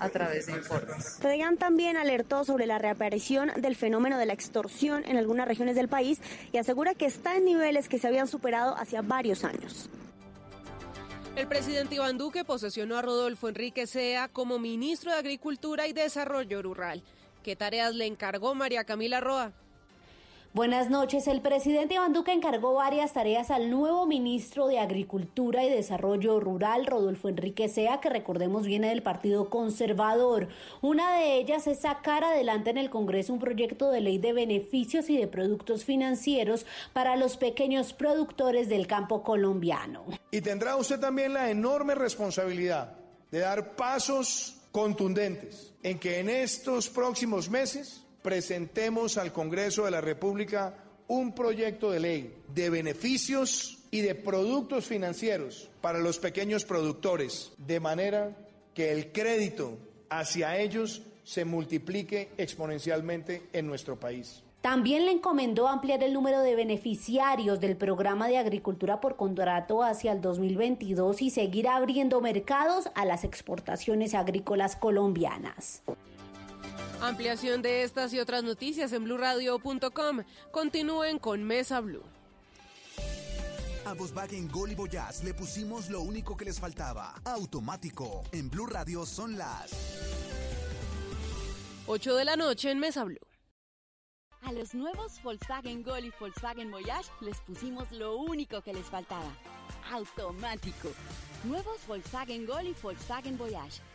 a través de informes. Reagan también alertó sobre la reaparición del fenómeno de la extorsión en algunas regiones del país y asegura que está en niveles que se habían superado hacia varios años. El presidente Iván Duque posesionó a Rodolfo Enrique Sea como ministro de Agricultura y Desarrollo Rural. ¿Qué tareas le encargó María Camila Roa? Buenas noches. El presidente Iván Duque encargó varias tareas al nuevo ministro de Agricultura y Desarrollo Rural, Rodolfo Enrique Sea, que recordemos viene del Partido Conservador. Una de ellas es sacar adelante en el Congreso un proyecto de ley de beneficios y de productos financieros para los pequeños productores del campo colombiano. Y tendrá usted también la enorme responsabilidad de dar pasos contundentes en que en estos próximos meses presentemos al Congreso de la República un proyecto de ley de beneficios y de productos financieros para los pequeños productores, de manera que el crédito hacia ellos se multiplique exponencialmente en nuestro país. También le encomendó ampliar el número de beneficiarios del programa de agricultura por contrato hacia el 2022 y seguir abriendo mercados a las exportaciones agrícolas colombianas. Ampliación de estas y otras noticias en blurradio.com. Continúen con Mesa Blue. A Volkswagen Gol y Voyage le pusimos lo único que les faltaba. Automático. En Blue Radio son las 8 de la noche en Mesa Blue. A los nuevos Volkswagen Gol y Volkswagen Voyage les pusimos lo único que les faltaba. Automático. Nuevos Volkswagen Gol y Volkswagen Voyage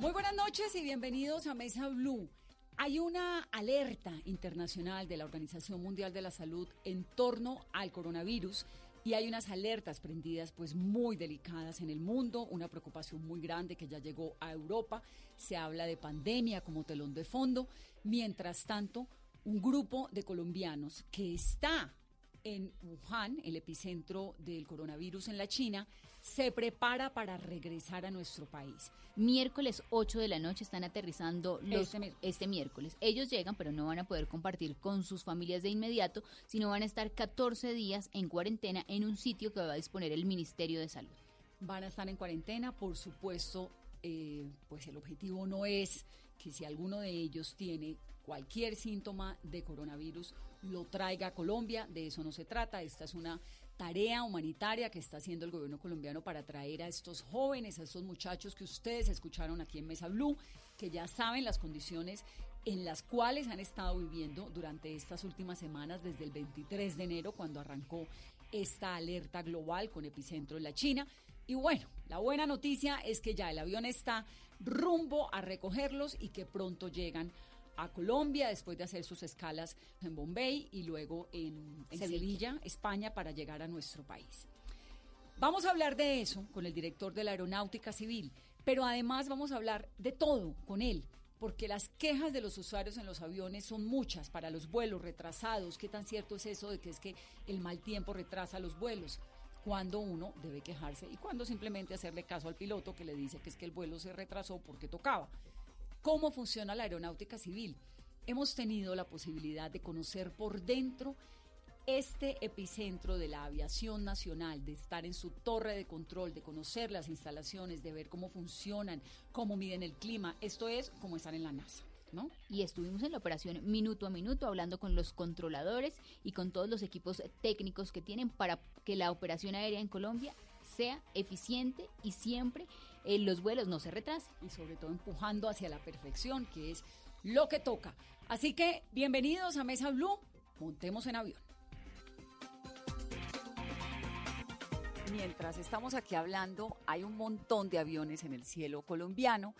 Muy buenas noches y bienvenidos a Mesa Blue. Hay una alerta internacional de la Organización Mundial de la Salud en torno al coronavirus y hay unas alertas prendidas pues muy delicadas en el mundo, una preocupación muy grande que ya llegó a Europa, se habla de pandemia como telón de fondo, mientras tanto un grupo de colombianos que está en Wuhan, el epicentro del coronavirus en la China, se prepara para regresar a nuestro país. Miércoles 8 de la noche están aterrizando los, este, este, miércoles. Ellos llegan, pero no van a poder compartir con sus familias de inmediato, sino van a estar 14 días en cuarentena en un sitio que va a disponer el Ministerio de Salud. Van a estar en cuarentena, por supuesto, eh, pues el objetivo no es que si alguno de ellos tiene cualquier síntoma de coronavirus lo traiga a Colombia, de eso no se trata, esta es una tarea humanitaria que está haciendo el gobierno colombiano para traer a estos jóvenes, a estos muchachos que ustedes escucharon aquí en Mesa Blue, que ya saben las condiciones en las cuales han estado viviendo durante estas últimas semanas, desde el 23 de enero, cuando arrancó esta alerta global con epicentro en la China. Y bueno, la buena noticia es que ya el avión está rumbo a recogerlos y que pronto llegan a Colombia después de hacer sus escalas en Bombay y luego en, Sevilla. España, para llegar a nuestro país. Vamos a hablar de eso con el director de la Aeronáutica Civil, pero además vamos a hablar de todo con él, porque las quejas de los usuarios en los aviones son muchas para los vuelos retrasados. ¿Qué tan cierto es eso de que es que el mal tiempo retrasa los vuelos? Cuando uno debe quejarse y cuando simplemente hacerle caso al piloto que le dice que es que el vuelo se retrasó porque tocaba cómo funciona la aeronáutica civil. Hemos tenido la posibilidad de conocer por dentro este epicentro de la aviación nacional, de estar en su torre de control, de conocer las instalaciones, de ver cómo funcionan, cómo miden el clima. Esto es como estar en la NASA. ¿No? Y estuvimos en la operación minuto a minuto hablando con los controladores y con todos los equipos técnicos que tienen para que la operación aérea en Colombia sea eficiente y siempre los vuelos no se retrasen. Y sobre todo empujando hacia la perfección, que es lo que toca. Así que bienvenidos a Mesa Blue, montemos en avión. Mientras estamos aquí hablando, hay un montón de aviones en el cielo colombiano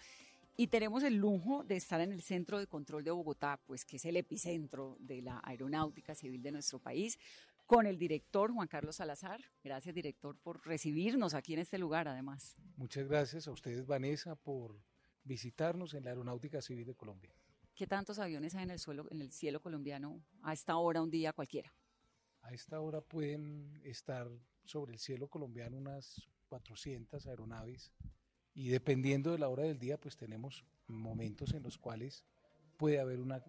y tenemos el lujo de estar en el Centro de Control de Bogotá, pues que es el epicentro de la aeronáutica civil de nuestro país, con el director Juan Carlos Salazar. Gracias, director, por recibirnos aquí en este lugar, además. Muchas gracias a ustedes, Vanessa, por visitarnos en la Aeronáutica Civil de Colombia. ¿Qué tantos aviones hay en el, suelo, en el cielo colombiano a esta hora, un día cualquiera? A esta hora pueden estar sobre el cielo colombiano unas 400 aeronaves y dependiendo de la hora del día, pues tenemos momentos en los cuales puede haber una,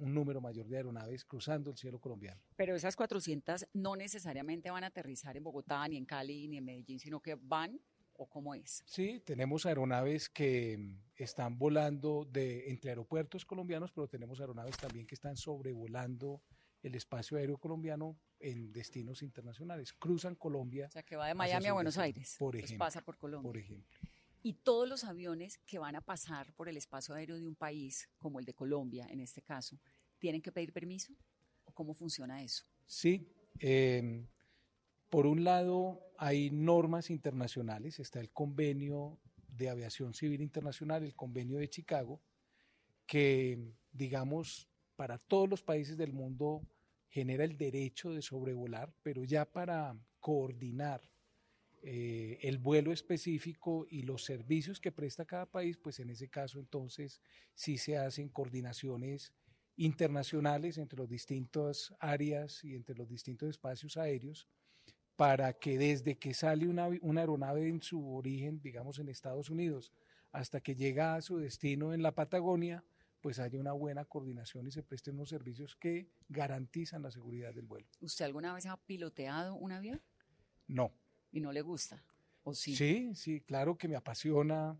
un número mayor de aeronaves cruzando el cielo colombiano. Pero esas 400 no necesariamente van a aterrizar en Bogotá, ni en Cali, ni en Medellín, sino que van o cómo es? Sí, tenemos aeronaves que están volando de, entre aeropuertos colombianos, pero tenemos aeronaves también que están sobrevolando el espacio aéreo colombiano en destinos internacionales. Cruzan Colombia. O sea, que va de Miami a Buenos Aires. Por ejemplo. pasa por Colombia. Por ejemplo. Y todos los aviones que van a pasar por el espacio aéreo de un país, como el de Colombia en este caso, ¿tienen que pedir permiso? ¿O cómo funciona eso? Sí. Em, por un lado, hay normas internacionales. Está el convenio de aviación civil internacional, el convenio de Chicago, que, digamos, para todos los países del mundo genera el derecho de sobrevolar, pero ya para coordinar eh, el vuelo específico y los servicios que presta cada país, pues en ese caso entonces sí se hacen coordinaciones internacionales entre las distintas áreas y entre los distintos espacios aéreos para que desde que sale una, una aeronave en su origen, digamos en Estados Unidos, hasta que llega a su destino en la Patagonia, pues haya una buena coordinación y se presten unos servicios que garantizan la seguridad del vuelo. ¿Usted alguna vez ha piloteado un avión? No, y no le gusta. ¿O sí? Sí, sí, claro que me apasiona.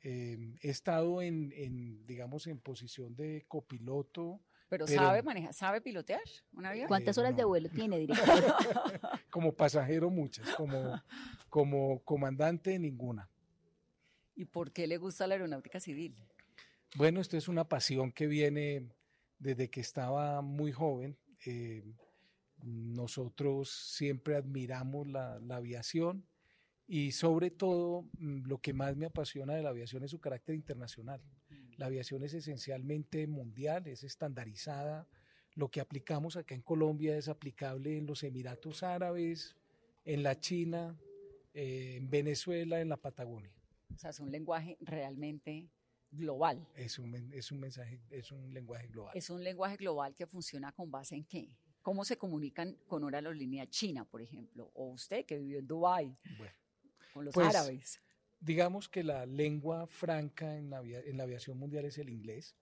Em, he estado en, digamos, en posición de copiloto. Pero, sabe manejar, sabe pilotear un avión. ¿Cuántas horas de vuelo tiene, director? como pasajero muchas, como, como comandante ninguna. ¿Y por qué le gusta la aeronáutica civil? Bueno, esto es una pasión que viene desde que estaba muy joven. Eh, nosotros siempre admiramos la, aviación y sobre todo mm, lo que más me apasiona de la aviación es su carácter internacional. Mm. La aviación es esencialmente mundial, es estandarizada. Lo que aplicamos acá en Colombia es aplicable en los Emiratos Árabes, en la China, eh, en Venezuela, en la Patagonia. O sea, es un lenguaje realmente global. Es un, es un mensaje, es un lenguaje global. Es un lenguaje global que funciona con base en qué? ¿Cómo se comunican con una aerolínea china, por ejemplo? O usted que vivió en Dubái, con los pues, árabes. Digamos que la lengua franca en la, aviación mundial es el inglés.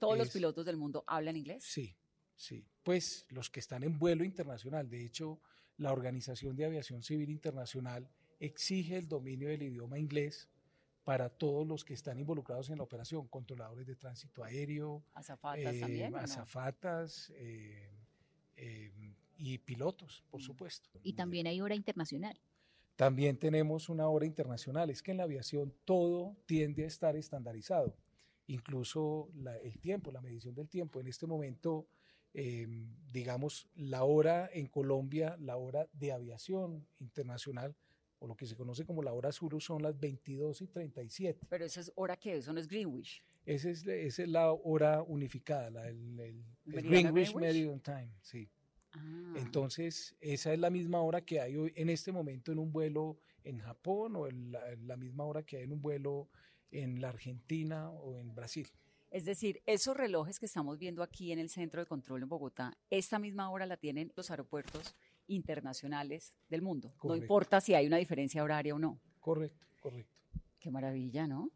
¿Todos los pilotos del mundo hablan inglés? Sí, sí. Pues los que están en vuelo internacional. De hecho, la Organización de Aviación Civil Internacional exige el dominio del idioma inglés para todos los que están involucrados en la operación, controladores de tránsito aéreo, azafatas también, eh, azafatas, eh, eh, y pilotos, por supuesto. Y también hay hora internacional. También tenemos una hora internacional. Es que en la aviación todo tiende a estar estandarizado, incluso el tiempo, la medición del tiempo. En este momento, em, digamos, la hora en Colombia, la hora de aviación internacional, o lo que se conoce como la hora sur, son las 22 y 37. Pero esa es hora que eso no es Greenwich. Esa es, esa es la hora unificada, la, el, Greenwich, Meridian Time, sí. Ah. Entonces, esa es la misma hora que hay hoy, en este momento en un vuelo en Japón o la, misma hora que hay en un vuelo en la Argentina o en Brasil. Es decir, esos relojes que estamos viendo aquí en el centro de control en Bogotá, esta misma hora la tienen los aeropuertos internacionales del mundo. No importa si hay una diferencia horaria o no. Correcto, correcto. Qué maravilla, ¿no?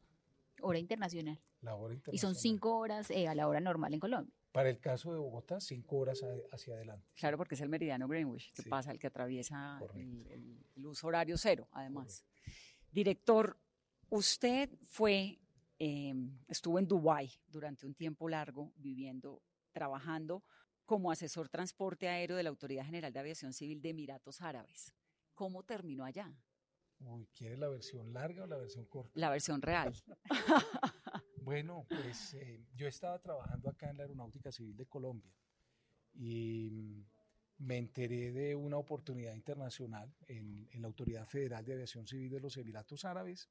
Hora internacional. La hora internacional. Y son cinco horas eh, a la hora normal en Colombia. Para el caso de Bogotá, cinco horas hacia adelante. Claro, porque es el meridiano Greenwich que pasa, el que atraviesa el, uso horario cero, además. Director, usted fue, em, estuvo en Dubái durante un tiempo largo viviendo, trabajando como asesor transporte aéreo de la Autoridad General de Aviación Civil de Emiratos Árabes. ¿Cómo terminó allá? Uy, ¿quiere la versión larga o la versión corta? La versión real. Bueno, pues eh, yo estaba trabajando acá en la Aeronáutica Civil de Colombia y mm, me enteré de una oportunidad internacional en, la Autoridad Federal de Aviación Civil de los Emiratos Árabes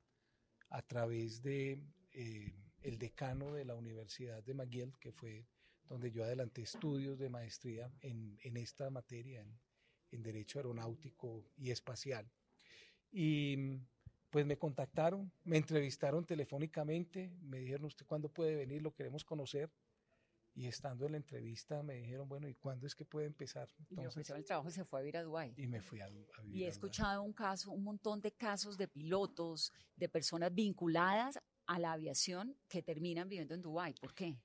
a través de eh, el decano de la Universidad de McGill, que fue donde yo adelanté estudios de maestría en, esta materia, en, en Derecho Aeronáutico y Espacial. Y mm, pues me contactaron, me entrevistaron telefónicamente, me dijeron, ¿usted cuándo puede venir? Lo queremos conocer. Y estando en la entrevista me dijeron, bueno, ¿y cuándo es que puede empezar? Entonces, y el trabajo y se fue a vivir a Dubái. Y me fui a, vivir Y he escuchado un caso, un montón de casos de pilotos, de personas vinculadas a la aviación que terminan viviendo en Dubái. ¿Por qué?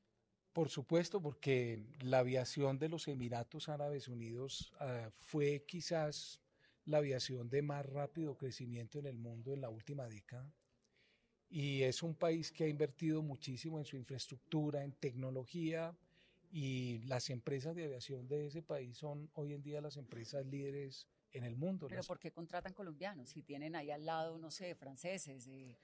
Por supuesto, porque la aviación de los Emiratos Árabes Unidos ah, fue quizás la aviación de más rápido crecimiento en el mundo en la última década. Y es un país que ha invertido muchísimo en su infraestructura, en tecnología, y las empresas de aviación de ese país son hoy en día las empresas líderes en el mundo. ¿Pero por qué contratan colombianos? Si tienen ahí al lado, no sé, franceses, eh,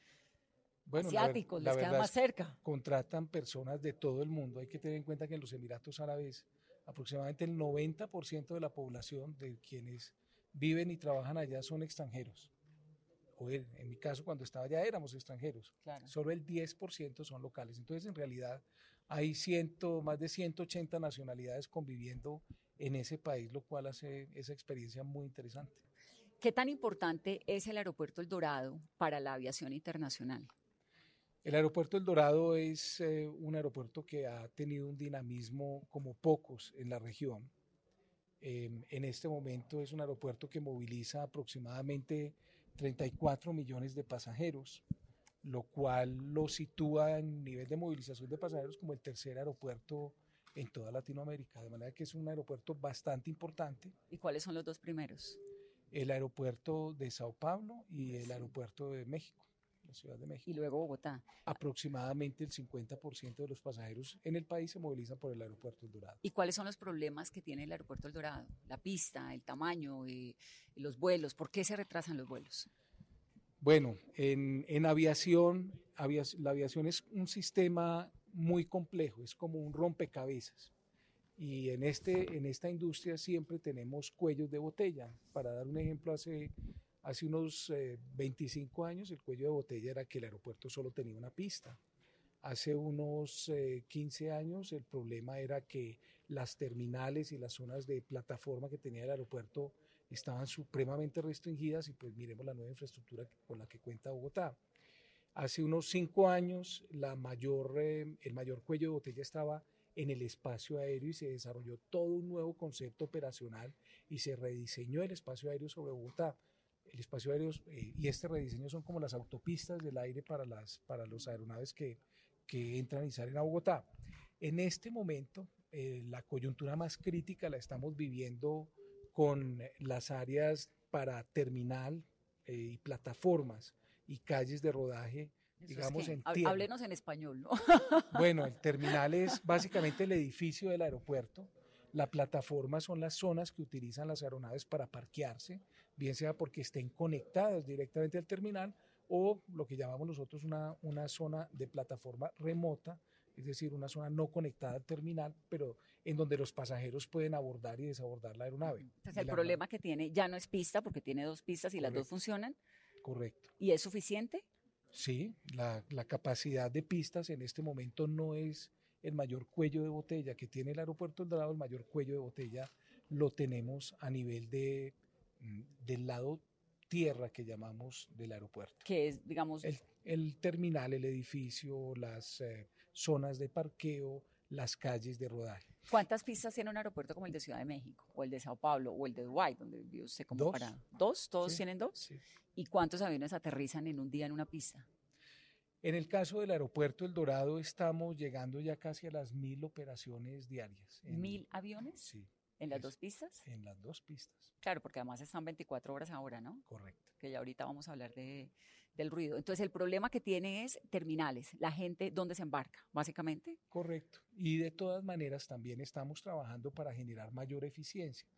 asiáticos, les queda más cerca. Contratan personas de todo el mundo. Hay que tener en cuenta que en los Emiratos Árabes aproximadamente el 90% de la población de quienes viven y trabajan allá son extranjeros. O en, mi caso, cuando estaba allá éramos extranjeros. Solo el 10% son locales. Entonces, en realidad, hay ciento, más de 180 nacionalidades conviviendo en ese país, lo cual hace esa experiencia muy interesante. ¿Qué tan importante es el aeropuerto El Dorado para la aviación internacional? El aeropuerto El Dorado es eh, un aeropuerto que ha tenido un dinamismo como pocos en la región. Em, en este momento es un aeropuerto que moviliza aproximadamente 34 millones de pasajeros, lo cual lo sitúa en nivel de movilización de pasajeros como el tercer aeropuerto en toda Latinoamérica, de manera que es un aeropuerto bastante importante. ¿Y cuáles son los dos primeros? El aeropuerto de Sao Paulo y el aeropuerto de México. Ciudad de México. Y luego Bogotá. Aproximadamente el 50% de los pasajeros en el país se movilizan por el aeropuerto El Dorado. ¿Y cuáles son los problemas que tiene el aeropuerto El Dorado? La pista, el tamaño, eh, los vuelos. ¿Por qué se retrasan los vuelos? Bueno, en, en aviación, la aviación es un sistema muy complejo, es como un rompecabezas. Y en, este, en esta industria siempre tenemos cuellos de botella. Para dar un ejemplo, hace Hace unos 25 eh, años el cuello de botella era que el aeropuerto solo tenía una pista. Hace unos 15 eh, años el problema era que las terminales y las zonas de plataforma que tenía el aeropuerto estaban supremamente restringidas y pues miremos la nueva infraestructura con la que cuenta Bogotá. Hace unos 5 años la mayor, eh, el mayor cuello de botella estaba en el espacio aéreo y se desarrolló todo un nuevo concepto operacional y se rediseñó el espacio aéreo sobre Bogotá el espacio aéreo eh, y este rediseño son como las autopistas del aire para, las, para los aeronaves que, que entran y salen a Bogotá. En este momento, eh, la coyuntura más crítica la estamos viviendo con las áreas para terminal eh, y plataformas y calles de rodaje, digamos en tierra. Háblenos en español, ¿no? Bueno, el terminal es básicamente el edificio del aeropuerto la plataforma son las zonas que utilizan las aeronaves para parquearse, bien sea porque estén conectadas directamente al terminal o lo que llamamos nosotros una, una zona de plataforma remota, es decir, una zona no conectada al terminal, pero en donde los pasajeros pueden abordar y desabordar la aeronave. Entonces, el problema que tiene ya no es pista, porque tiene dos pistas y las dos funcionan. Correcto. ¿Y es suficiente? Sí, la, la capacidad de pistas en este momento no es el mayor cuello de botella que tiene el aeropuerto El Dorado, el mayor cuello de botella lo tenemos a nivel de, del lado tierra que llamamos del aeropuerto. Que es, digamos... El, terminal, el edificio, las eh, zonas de parqueo, las calles de rodaje. ¿Cuántas pistas tiene un aeropuerto como el de Ciudad de México, o el de Sao Paulo, o el de Dubái, donde vive usted como ¿Dos? para... ¿Dos? ¿Todos tienen dos? ¿Y cuántos aviones aterrizan en un día en una pista? En el caso del aeropuerto El Dorado estamos llegando ya casi a las mil operaciones diarias. ¿Mil aviones? Sí. ¿En las dos pistas? En las dos pistas. Claro, porque además están 24 horas ahora, ¿no? Correcto. Que ya ahorita vamos a hablar de, del ruido. Entonces, el problema que tiene es terminales, la gente dónde se embarca, básicamente. Correcto. Y de todas maneras también estamos trabajando para generar mayor eficiencia.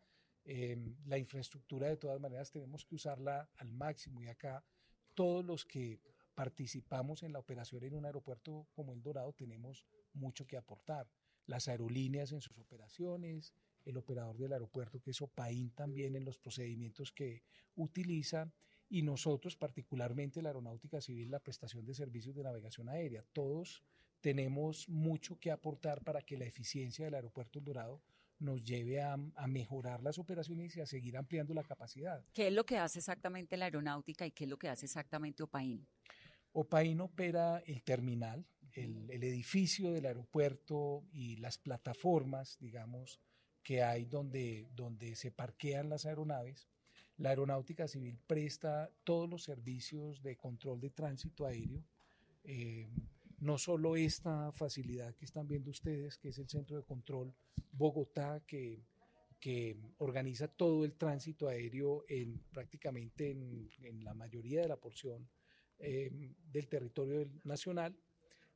Em, la infraestructura de todas maneras tenemos que usarla al máximo y acá todos los que participamos en la operación en un aeropuerto como el Dorado, tenemos mucho que aportar. Las aerolíneas en sus operaciones, el operador del aeropuerto, que es OPAIN también en los procedimientos que utiliza, y nosotros, particularmente la Aeronáutica Civil, la prestación de servicios de navegación aérea. Todos tenemos mucho que aportar para que la eficiencia del aeropuerto El Dorado nos lleve a, mejorar las operaciones y a seguir ampliando la capacidad. ¿Qué es lo que hace exactamente la aeronáutica y qué es lo que hace exactamente OPAIN? OPAIN opera el terminal, el, el edificio del aeropuerto y las plataformas, digamos, que hay donde, donde se parquean las aeronaves. La aeronáutica civil presta todos los servicios de control de tránsito aéreo. Eh, no solo esta facilidad que están viendo ustedes, que es el Centro de Control Bogotá, que, que organiza todo el tránsito aéreo en prácticamente en, la mayoría de la porción eh, del territorio nacional,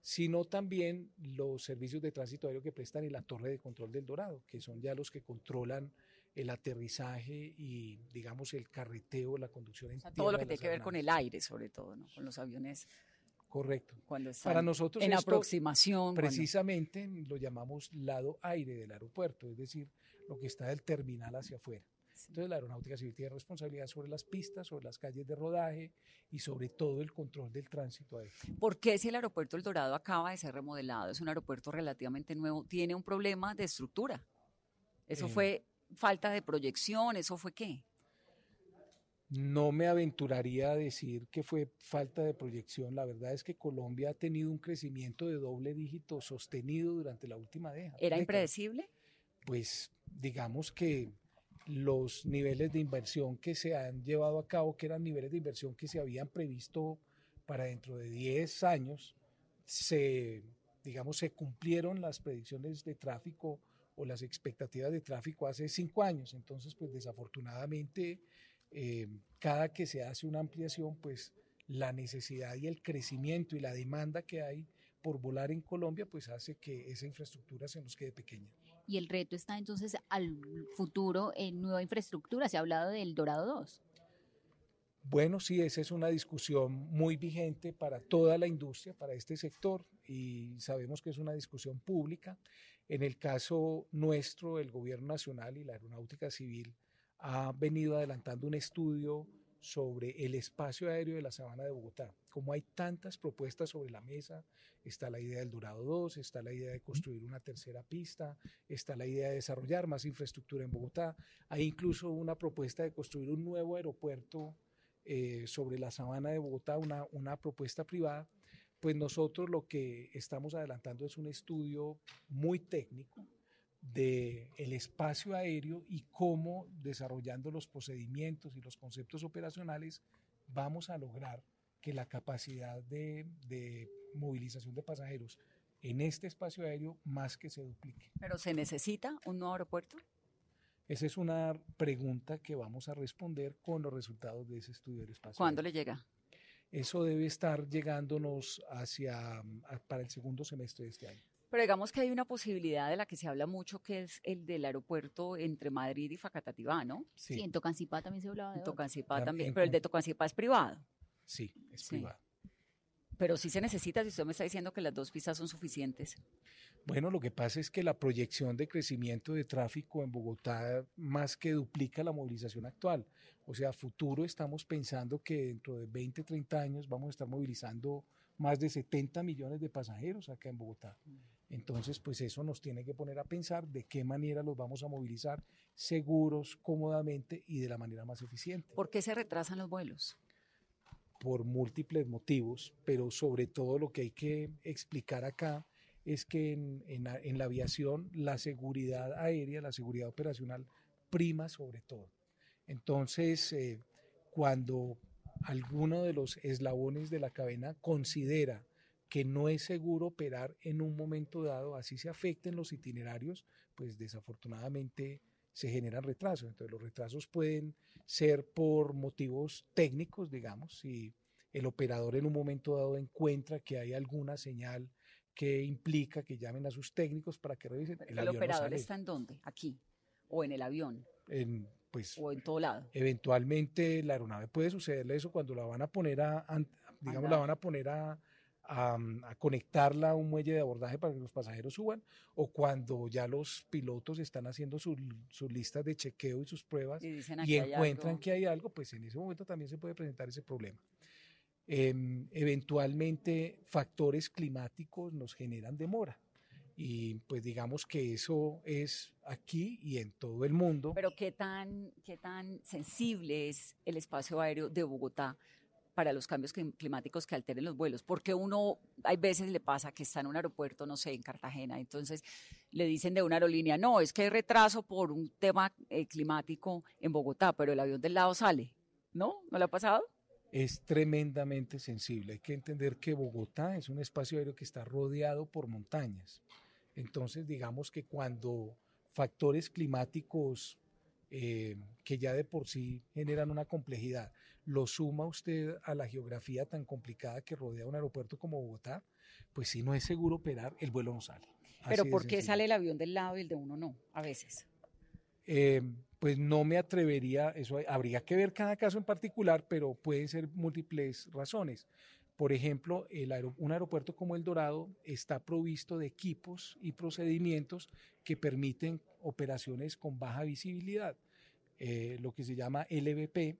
sino también los servicios de tránsito aéreo que prestan en la Torre de Control del Dorado, que son ya los que controlan el aterrizaje y, digamos, el carreteo, la conducción en Todo lo que tiene que ver con el aire, sobre todo, ¿no? con los aviones. Correcto. Cuando Para nosotros en aproximación. Precisamente lo llamamos lado aire del aeropuerto, es decir, lo que está del terminal hacia afuera. Entonces la aeronáutica civil tiene responsabilidad sobre las pistas, sobre las calles de rodaje y sobre todo el control del tránsito aéreo. ¿Por qué si el aeropuerto El Dorado acaba de ser remodelado, es un aeropuerto relativamente nuevo, tiene un problema de estructura? ¿Eso eh, fue falta de proyección? ¿Eso fue qué? No me aventuraría a decir que fue falta de proyección. La verdad es que Colombia ha tenido un crecimiento de doble dígito sostenido durante la última década. ¿Era impredecible? Pues digamos que los niveles de inversión que se han llevado a cabo, que eran niveles de inversión que se habían previsto para dentro de 10 años, se, digamos, se cumplieron las predicciones de tráfico o las expectativas de tráfico hace cinco años. Entonces, pues desafortunadamente, eh, cada que se hace una ampliación, pues la necesidad y el crecimiento y la demanda que hay por volar en Colombia, pues hace que esa infraestructura se nos quede pequeña. Y el reto está entonces al futuro en nueva infraestructura. Se ha hablado del Dorado 2. Bueno, sí, esa es una discusión muy vigente para toda la industria, para este sector, y sabemos que es una discusión pública. En el caso nuestro, el Gobierno Nacional y la Aeronáutica Civil ha venido adelantando un estudio sobre el espacio aéreo de la sabana de Bogotá. Como hay tantas propuestas sobre la mesa, está la idea del Dorado 2, está la idea de construir una tercera pista, está la idea de desarrollar más infraestructura en Bogotá, hay incluso una propuesta de construir un nuevo aeropuerto eh, sobre la sabana de Bogotá, una, una propuesta privada. Pues nosotros lo que estamos adelantando es un estudio muy técnico del el espacio aéreo y cómo desarrollando los procedimientos y los conceptos operacionales vamos a lograr que la capacidad de, de, movilización de pasajeros en este espacio aéreo más que se duplique. ¿Pero se necesita un nuevo aeropuerto? Esa es una pregunta que vamos a responder con los resultados de ese estudio del espacio. ¿Cuándo le llega? Eso debe estar llegándonos hacia para el segundo semestre de este año. Pero digamos que hay una posibilidad de la que se habla mucho, que es el del aeropuerto entre Madrid y Facatativá, ¿no? Sí, en Tocancipá también se hablaba de En Tocancipá también, pero el de Tocancipá es privado. Sí, es privado. Pero sí se necesita, si usted me está diciendo que las dos pistas son suficientes. Bueno, lo que pasa es que la proyección de crecimiento de tráfico en Bogotá más que duplica la movilización actual. O sea, a futuro estamos pensando que dentro de 20, 30 años vamos a estar movilizando más de 70 millones de pasajeros acá en Bogotá. Entonces, pues eso nos tiene que poner a pensar de qué manera los vamos a movilizar seguros, cómodamente y de la manera más eficiente. ¿Por qué se retrasan los vuelos? Por múltiples motivos, pero sobre todo lo que hay que explicar acá es que en, la aviación la seguridad aérea, la seguridad operacional prima sobre todo. Entonces, eh, cuando alguno de los eslabones de la cadena considera que no es seguro operar en un momento dado, así se afecten los itinerarios, pues desafortunadamente se generan retrasos. Entonces los retrasos pueden ser por motivos técnicos, digamos, si el operador en un momento dado encuentra que hay alguna señal que implica que llamen a sus técnicos para que revisen. ¿El, el operador está en dónde? ¿Aquí? ¿O en el avión? En, pues, o en todo lado. Eventualmente la aeronave puede sucederle eso cuando la van a poner a, digamos, la van a poner a, a, conectarla a un muelle de abordaje para que los pasajeros suban, o cuando ya los pilotos están haciendo sus listas de chequeo y sus pruebas y, encuentran que hay algo, pues en ese momento también se puede presentar ese problema. Em, eventualmente, factores climáticos nos generan demora. Y pues digamos que eso es aquí y en todo el mundo. Pero ¿qué tan, qué tan sensible es el espacio aéreo de Bogotá para los cambios climáticos que alteren los vuelos, porque uno, hay veces le pasa que está en un aeropuerto, no sé, en Cartagena, entonces le dicen de una aerolínea, no, es que hay retraso por un tema eh, climático en Bogotá, pero el avión del lado sale, ¿no? ¿No le ha pasado? Es tremendamente sensible. Hay que entender que Bogotá es un espacio aéreo que está rodeado por montañas. Entonces, digamos que cuando factores climáticos eh, que ya de por sí generan una complejidad, lo suma usted a la geografía tan complicada que rodea un aeropuerto como Bogotá, pues si no es seguro operar, el vuelo no sale. Pero ¿por qué sale el avión del lado y el de uno no, a veces? Eh, pues no me atrevería, eso habría que ver cada caso en particular, pero pueden ser múltiples razones. Por ejemplo, un aeropuerto como El Dorado está provisto de equipos y procedimientos que permiten operaciones con baja visibilidad, eh, lo que se llama LVP.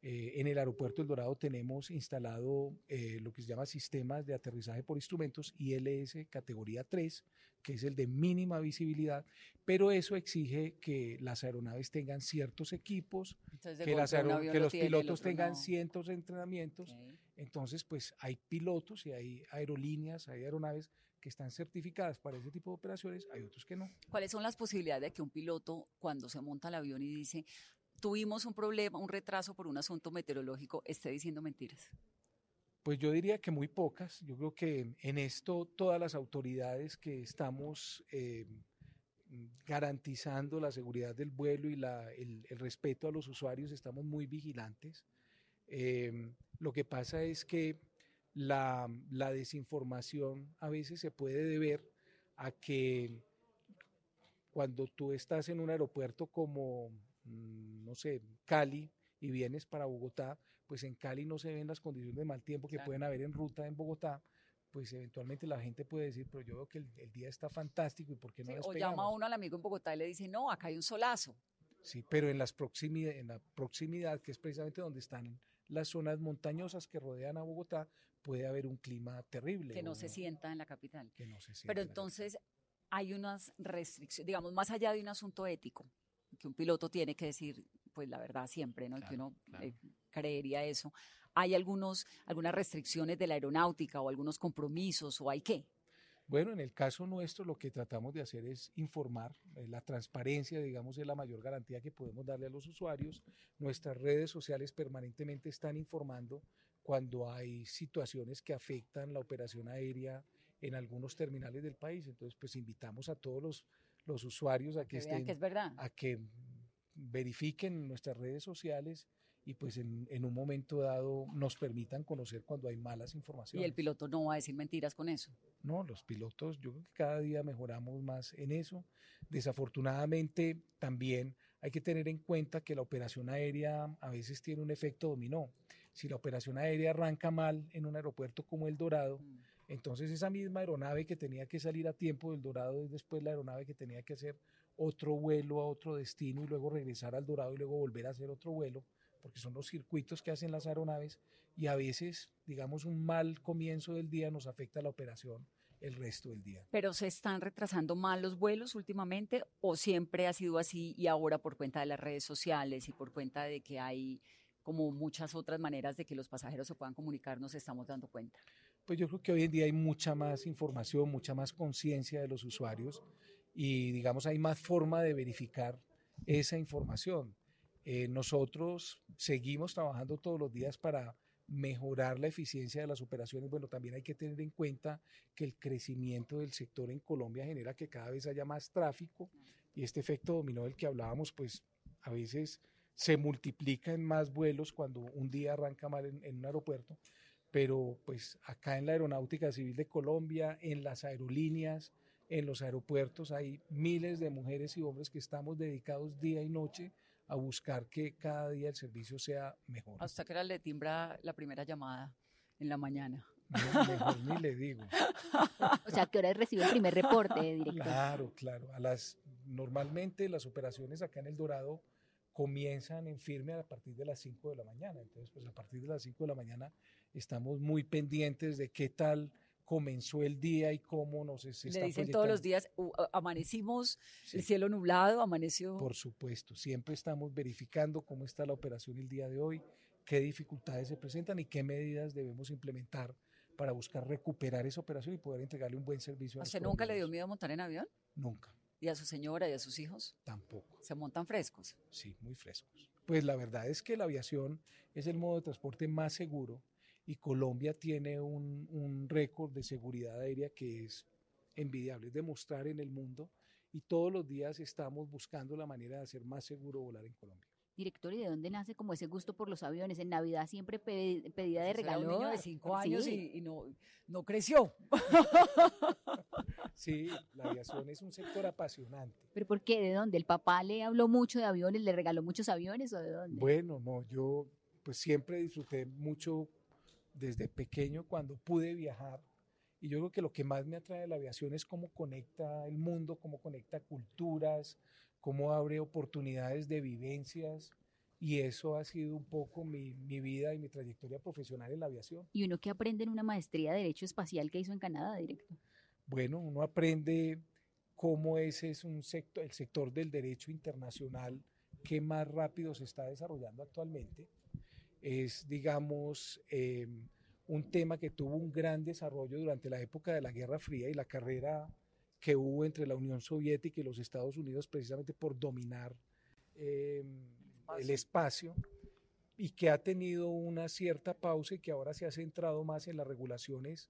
Eh, en el aeropuerto El Dorado tenemos instalado eh, lo que se llama sistemas de aterrizaje por instrumentos ILS categoría 3, que es el de mínima visibilidad, pero eso exige que las aeronaves tengan ciertos equipos, que, los pilotos tengan cientos entrenamientos. Entonces, pues hay pilotos y hay aerolíneas, hay aeronaves que están certificadas para ese tipo de operaciones, hay otros que no. ¿Cuáles son las posibilidades de que un piloto, cuando se monta el avión y dice, tuvimos un problema, un retraso por un asunto meteorológico, esté diciendo mentiras? Pues yo diría que muy pocas. Yo creo que en esto todas las autoridades que estamos eh, garantizando la seguridad del vuelo y el, respeto a los usuarios estamos muy vigilantes. Eh, lo que pasa es que la, desinformación a veces se puede deber a que cuando tú estás en un aeropuerto como, mm, no sé, Cali y vienes para Bogotá, pues en Cali no se ven las condiciones de mal tiempo que pueden haber en ruta en Bogotá, pues eventualmente la gente puede decir, pero yo veo que el, día está fantástico y ¿por qué no sí, O llama a uno al amigo en Bogotá y le dice, no, acá hay un solazo. Sí, pero en, las proximidad, en la proximidad, que es precisamente donde están las zonas montañosas que rodean a Bogotá, puede haber un clima terrible. Que no se sienta en la capital. Que no se sienta. Pero entonces hay unas restricciones, digamos, más allá de un asunto ético, que un piloto tiene que decir, pues la verdad siempre, ¿no? que uno eh, creería eso. ¿Hay algunos, algunas restricciones de la aeronáutica o algunos compromisos o hay qué? Bueno, en el caso nuestro lo que tratamos de hacer es informar. Eh, la transparencia, digamos, es la mayor garantía que podemos darle a los usuarios. Nuestras redes sociales permanentemente están informando cuando hay situaciones que afectan la operación aérea en algunos terminales del país. Entonces, pues invitamos a todos los, los usuarios a que, estén, a que verifiquen nuestras redes sociales y pues en, en, un momento dado nos permitan conocer cuando hay malas informaciones. Y el piloto no va a decir mentiras con eso. No, los pilotos, yo creo que cada día mejoramos más en eso. Desafortunadamente también hay que tener en cuenta que la operación aérea a veces tiene un efecto dominó. Si la operación aérea arranca mal en un aeropuerto como el Dorado, mm. entonces esa misma aeronave que tenía que salir a tiempo del Dorado es después la aeronave que tenía que hacer otro vuelo a otro destino y luego regresar al Dorado y luego volver a hacer otro vuelo porque son los circuitos que hacen las aeronaves y a veces, digamos, un mal comienzo del día nos afecta la operación el resto del día. ¿Pero se están retrasando mal los vuelos últimamente o siempre ha sido así y ahora por cuenta de las redes sociales y por cuenta de que hay como muchas otras maneras de que los pasajeros se puedan comunicar, nos estamos dando cuenta? Pues yo creo que hoy en día hay mucha más información, mucha más conciencia de los usuarios y digamos hay más forma de verificar esa información. Eh, nosotros seguimos trabajando todos los días para mejorar la eficiencia de las operaciones. Bueno, también hay que tener en cuenta que el crecimiento del sector en Colombia genera que cada vez haya más tráfico y este efecto dominó del que hablábamos, pues a veces se multiplica en más vuelos cuando un día arranca mal en, en un aeropuerto, pero pues acá en la Aeronáutica Civil de Colombia, en las aerolíneas, en los aeropuertos hay miles de mujeres y hombres que estamos dedicados día y noche a buscar que cada día el servicio sea mejor. Hasta que era le timbra la primera llamada en la mañana. mejor ni le digo. O sea, ¿qué hora recibe el primer reporte, director? Claro, claro. A las, normalmente las operaciones acá en El Dorado comienzan en firme a partir de las 5 de la mañana. Entonces, pues a partir de las 5 de la mañana estamos muy pendientes de qué tal comenzó el día y cómo nos se Le dicen todos los días, amanecimos, el cielo nublado, amaneció. Por supuesto, siempre estamos verificando cómo está la operación el día de hoy, qué dificultades se presentan y qué medidas debemos implementar para buscar recuperar esa operación y poder entregarle un buen servicio a ¿Usted nunca le dio miedo montar en avión? Nunca. ¿Y a su señora y a sus hijos? Tampoco. ¿Se montan frescos? Sí, muy frescos. Pues la verdad es que la aviación es el modo de transporte más seguro y Colombia tiene un, un récord de seguridad aérea que es envidiable, es demostrar en el mundo y todos los días estamos buscando la manera de hacer más seguro volar en Colombia. Director, ¿y de dónde nace como ese gusto por los aviones? En Navidad siempre pedida de regalo. un niño de cinco años y, no, no creció. Sí, la aviación es un sector apasionante. ¿Pero por qué? ¿De dónde? ¿El papá le habló mucho de aviones, le regaló muchos aviones o de dónde? Bueno, no, yo pues siempre disfruté mucho desde pequeño cuando pude viajar. Y yo creo que lo que más me atrae de la aviación es cómo conecta el mundo, cómo conecta culturas, cómo abre oportunidades de vivencias. Y eso ha sido un poco mi, mi, vida y mi trayectoria profesional en la aviación. ¿Y uno qué aprende en una maestría de Derecho Espacial que hizo en Canadá, directo? Bueno, uno aprende cómo ese es un sector, el sector del derecho internacional que más rápido se está desarrollando actualmente es, digamos, em, un tema que tuvo un gran desarrollo durante la época de la Guerra Fría y la carrera que hubo entre la Unión Soviética y los Estados Unidos precisamente por dominar em, el espacio y que ha tenido una cierta pausa y que ahora se ha centrado más en las regulaciones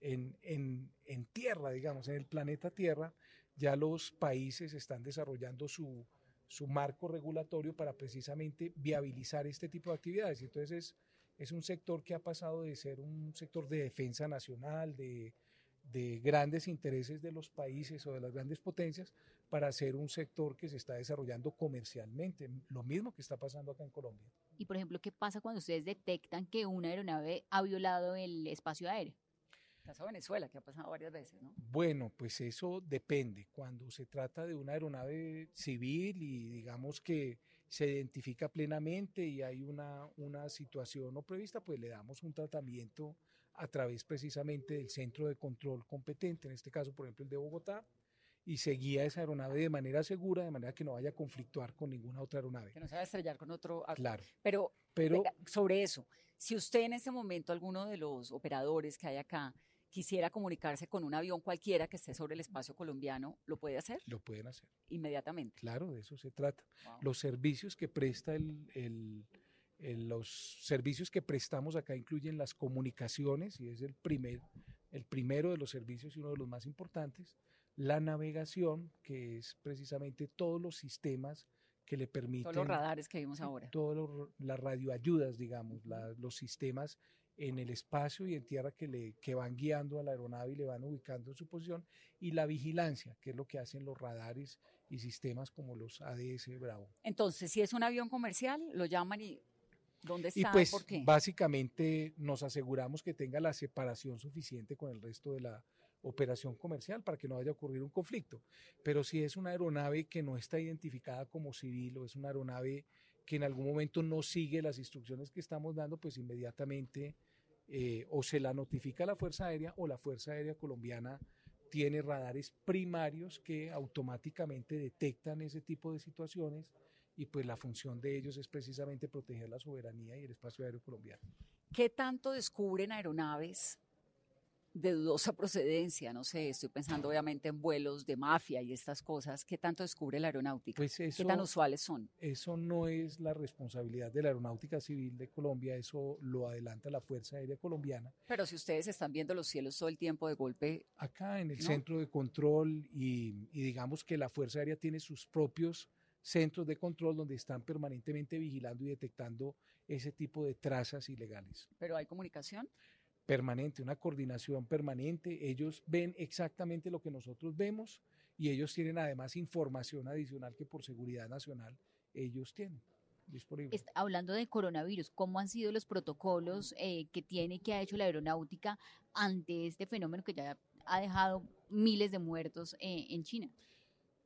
en, en, en tierra, digamos, en el planeta Tierra. Ya los países están desarrollando su, su marco regulatorio para precisamente viabilizar este tipo de actividades. Entonces es, es un sector que ha pasado de ser un sector de defensa nacional, de, de grandes intereses de los países o de las grandes potencias, para ser un sector que se está desarrollando comercialmente, lo mismo que está pasando acá en Colombia. Y por ejemplo, ¿qué pasa cuando ustedes detectan que una aeronave ha violado el espacio aéreo? Caso de Venezuela, que ha pasado varias veces, ¿no? Bueno, pues eso depende. Cuando se trata de una aeronave civil y digamos que se identifica plenamente y hay una, una situación no prevista, pues le damos un tratamiento a través precisamente del centro de control competente, en este caso, por ejemplo, el de Bogotá, y se guía esa aeronave de manera segura, de manera que no vaya a conflictuar con ninguna otra aeronave. Que no se vaya a estrellar con otro. Claro. Pero, pero sobre eso, si usted en este momento, alguno de los operadores que hay acá, quisiera comunicarse con un avión cualquiera que esté sobre el espacio colombiano, ¿lo puede hacer? Lo pueden hacer. Inmediatamente. Claro, de eso se trata. Los servicios que presta el, el, los servicios que prestamos acá incluyen las comunicaciones y es el primer el primero de los servicios y uno de los más importantes, la navegación, que es precisamente todos los sistemas que le permiten... Todos los radares que vimos ahora. Todas las radioayudas, digamos, los sistemas en el espacio y en tierra que, le, que van guiando a la aeronave y le van ubicando en su posición, y la vigilancia, que es lo que hacen los radares y sistemas como los ADS Bravo. Entonces, si es un avión comercial, lo llaman y ¿dónde está? Y pues básicamente nos aseguramos que tenga la separación suficiente con el resto de la operación comercial para que no vaya a ocurrir un conflicto. Pero si es una aeronave que no está identificada como civil o es una aeronave que en algún momento no sigue las instrucciones que estamos dando, pues inmediatamente eh, o se la notifica a la Fuerza Aérea o la Fuerza Aérea Colombiana tiene radares primarios que automáticamente detectan ese tipo de situaciones y pues la función de ellos es precisamente proteger la soberanía y el espacio aéreo colombiano. ¿Qué tanto descubren aeronaves de dudosa procedencia, no sé, estoy pensando obviamente en vuelos de mafia y estas cosas, ¿qué tanto descubre la aeronáutica? Pues ¿Qué tan usuales son? Eso no es la responsabilidad de la Aeronáutica Civil de Colombia, eso lo adelanta la Fuerza Aérea Colombiana. Pero si ustedes están viendo los cielos todo el tiempo de golpe... Acá en el centro de control y, y digamos que la Fuerza Aérea tiene sus propios centros de control donde están permanentemente vigilando y detectando ese tipo de trazas ilegales. ¿Pero hay comunicación? Permanente, una coordinación permanente. Ellos ven exactamente lo que nosotros vemos y ellos tienen además información adicional que por seguridad nacional ellos tienen. disponible. hablando de coronavirus, ¿cómo han sido los protocolos eh, que tiene, que ha hecho la aeronáutica ante este fenómeno que ya ha dejado miles de muertos eh, en China?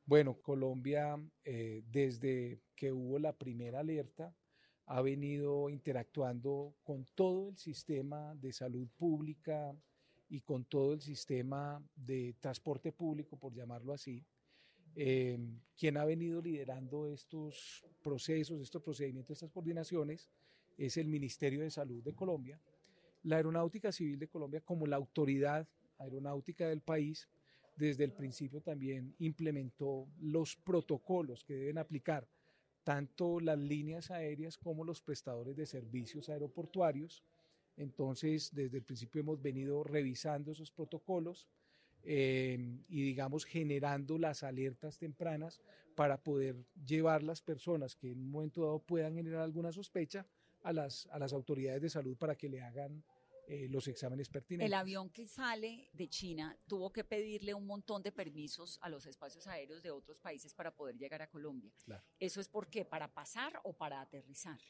Bueno, Colombia, eh, desde que hubo la primera alerta, ha venido interactuando con todo el sistema de salud pública y con todo el sistema de transporte público, por llamarlo así, eh, quien ha venido liderando estos procesos, estos procedimientos, estas coordinaciones, es el Ministerio de Salud de Colombia. La Aeronáutica Civil de Colombia, como la autoridad aeronáutica del país, desde el principio también implementó los protocolos que deben aplicar tanto las líneas aéreas como los prestadores de servicios aeroportuarios. Entonces, desde el principio hemos venido revisando esos protocolos eh, y, digamos, generando las alertas tempranas para poder llevar las personas que en un momento dado puedan generar alguna sospecha a las, a las autoridades de salud para que le hagan eh, los exámenes pertinentes. El avión que sale de China tuvo que pedirle un montón de permisos a los espacios aéreos de otros países para poder llegar a Colombia. ¿Eso es por qué? ¿Para pasar o para aterrizar?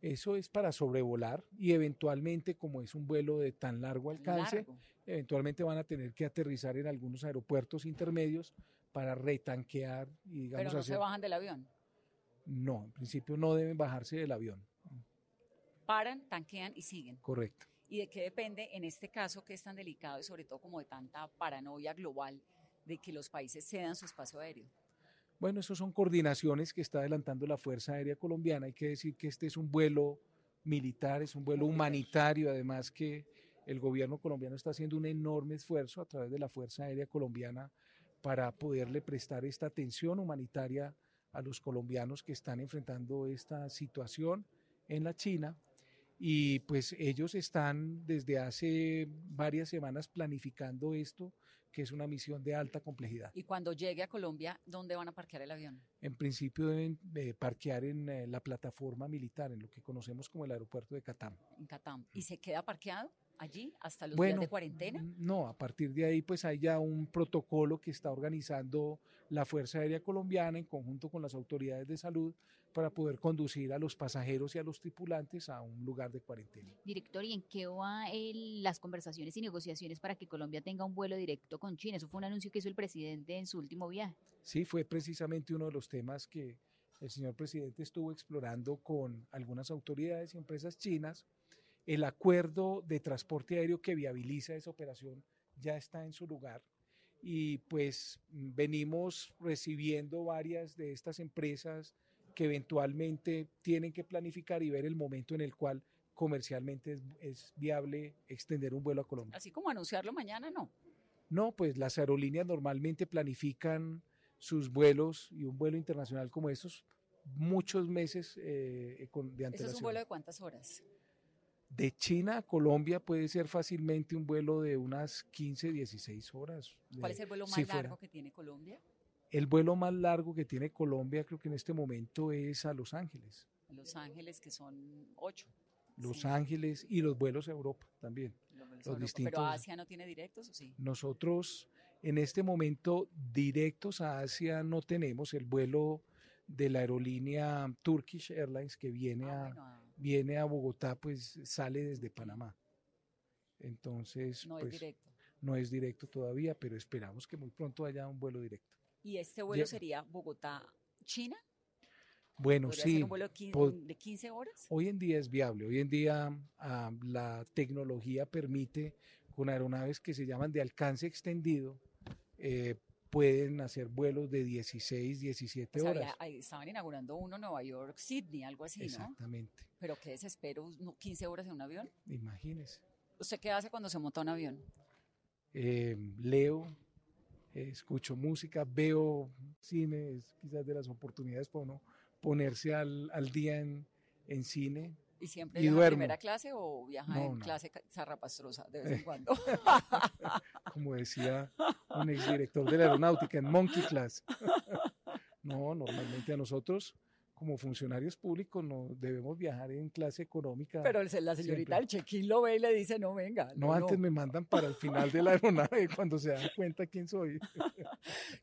Eso es para sobrevolar y eventualmente, como es un vuelo de tan largo alcance, eventualmente van a tener que aterrizar en algunos aeropuertos intermedios para retanquear y digamos Pero no se bajan del avión. No, en principio no deben bajarse del avión. Paran, tanquean y siguen. Correcto y de qué depende en este caso que es tan delicado y sobre todo como de tanta paranoia global de que los países cedan su espacio aéreo. Bueno, eso son coordinaciones que está adelantando la Fuerza Aérea Colombiana. Hay que decir que este es un vuelo militar, es un vuelo humanitario, además que el gobierno colombiano está haciendo un enorme esfuerzo a través de la Fuerza Aérea Colombiana para poderle prestar esta atención humanitaria a los colombianos que están enfrentando esta situación en la China y pues ellos están desde hace varias semanas planificando esto, que es una misión de alta complejidad. Y cuando llegue a Colombia, ¿dónde van a parquear el avión? En principio deben eh, parquear en eh, la plataforma militar, en lo que conocemos como el aeropuerto de Catam. En Catam. ¿Y se queda parqueado? Allí hasta los días de cuarentena? No, a partir de ahí pues hay ya un protocolo que está organizando la Fuerza Aérea Colombiana en conjunto con las autoridades de salud para poder conducir a los pasajeros y a los tripulantes a un lugar de cuarentena. Director, ¿y en qué van las conversaciones y negociaciones para que Colombia tenga un vuelo directo con China? Eso fue un anuncio que hizo el presidente en su último viaje. Sí, fue precisamente uno de los temas que el señor presidente estuvo explorando con algunas autoridades y empresas chinas el acuerdo de transporte aéreo que viabiliza esa operación ya está en su lugar y pues venimos recibiendo varias de estas empresas que eventualmente tienen que planificar y ver el momento en el cual comercialmente es, viable extender un vuelo a Colombia. Así como anunciarlo mañana, no. No, pues las aerolíneas normalmente planifican sus vuelos y un vuelo internacional como estos muchos meses eh, de antelación. ¿Eso es un vuelo de cuántas horas? De China a Colombia puede ser fácilmente un vuelo de unas 15, 16 horas. ¿Cuál es el vuelo más largo que tiene Colombia? El vuelo más largo que tiene Colombia creo que en este momento es a Los Ángeles. Los Ángeles que son ocho. Los Ángeles y los vuelos a Europa también. Los, distintos. ¿Pero Asia no tiene directos o sí? Nosotros en este momento directos a Asia no tenemos el vuelo de la aerolínea Turkish Airlines que viene ah, a viene a Bogotá, pues sale desde Panamá. Entonces, no es pues, directo. No es directo todavía, pero esperamos que muy pronto haya un vuelo directo. ¿Y este vuelo sería Bogotá-China? Bueno, sí. un vuelo de 15 horas? Hoy en día es viable. Hoy en día ah, la tecnología permite, con aeronaves que se llaman de alcance extendido, eh, pueden hacer vuelos de 16, 17 horas. estaban inaugurando uno Nueva York, Sydney, algo así, Exactamente. Pero qué desespero, 15 horas en un avión. Imagínese. ¿Usted qué hace cuando se monta un avión? Eh, leo, escucho música, veo cine, es quizás de las oportunidades para uno ponerse al, día en, en cine. ¿Y siempre viaja en primera clase o viaja en clase zarrapastrosa de vez en cuando? Como decía un exdirector de la aeronáutica en Monkey Class. no, normalmente a nosotros como funcionarios públicos no debemos viajar en clase económica. Pero la señorita del check-in lo ve y le dice, no, venga. No, antes me mandan para el final de la aeronave cuando se dan cuenta quién soy.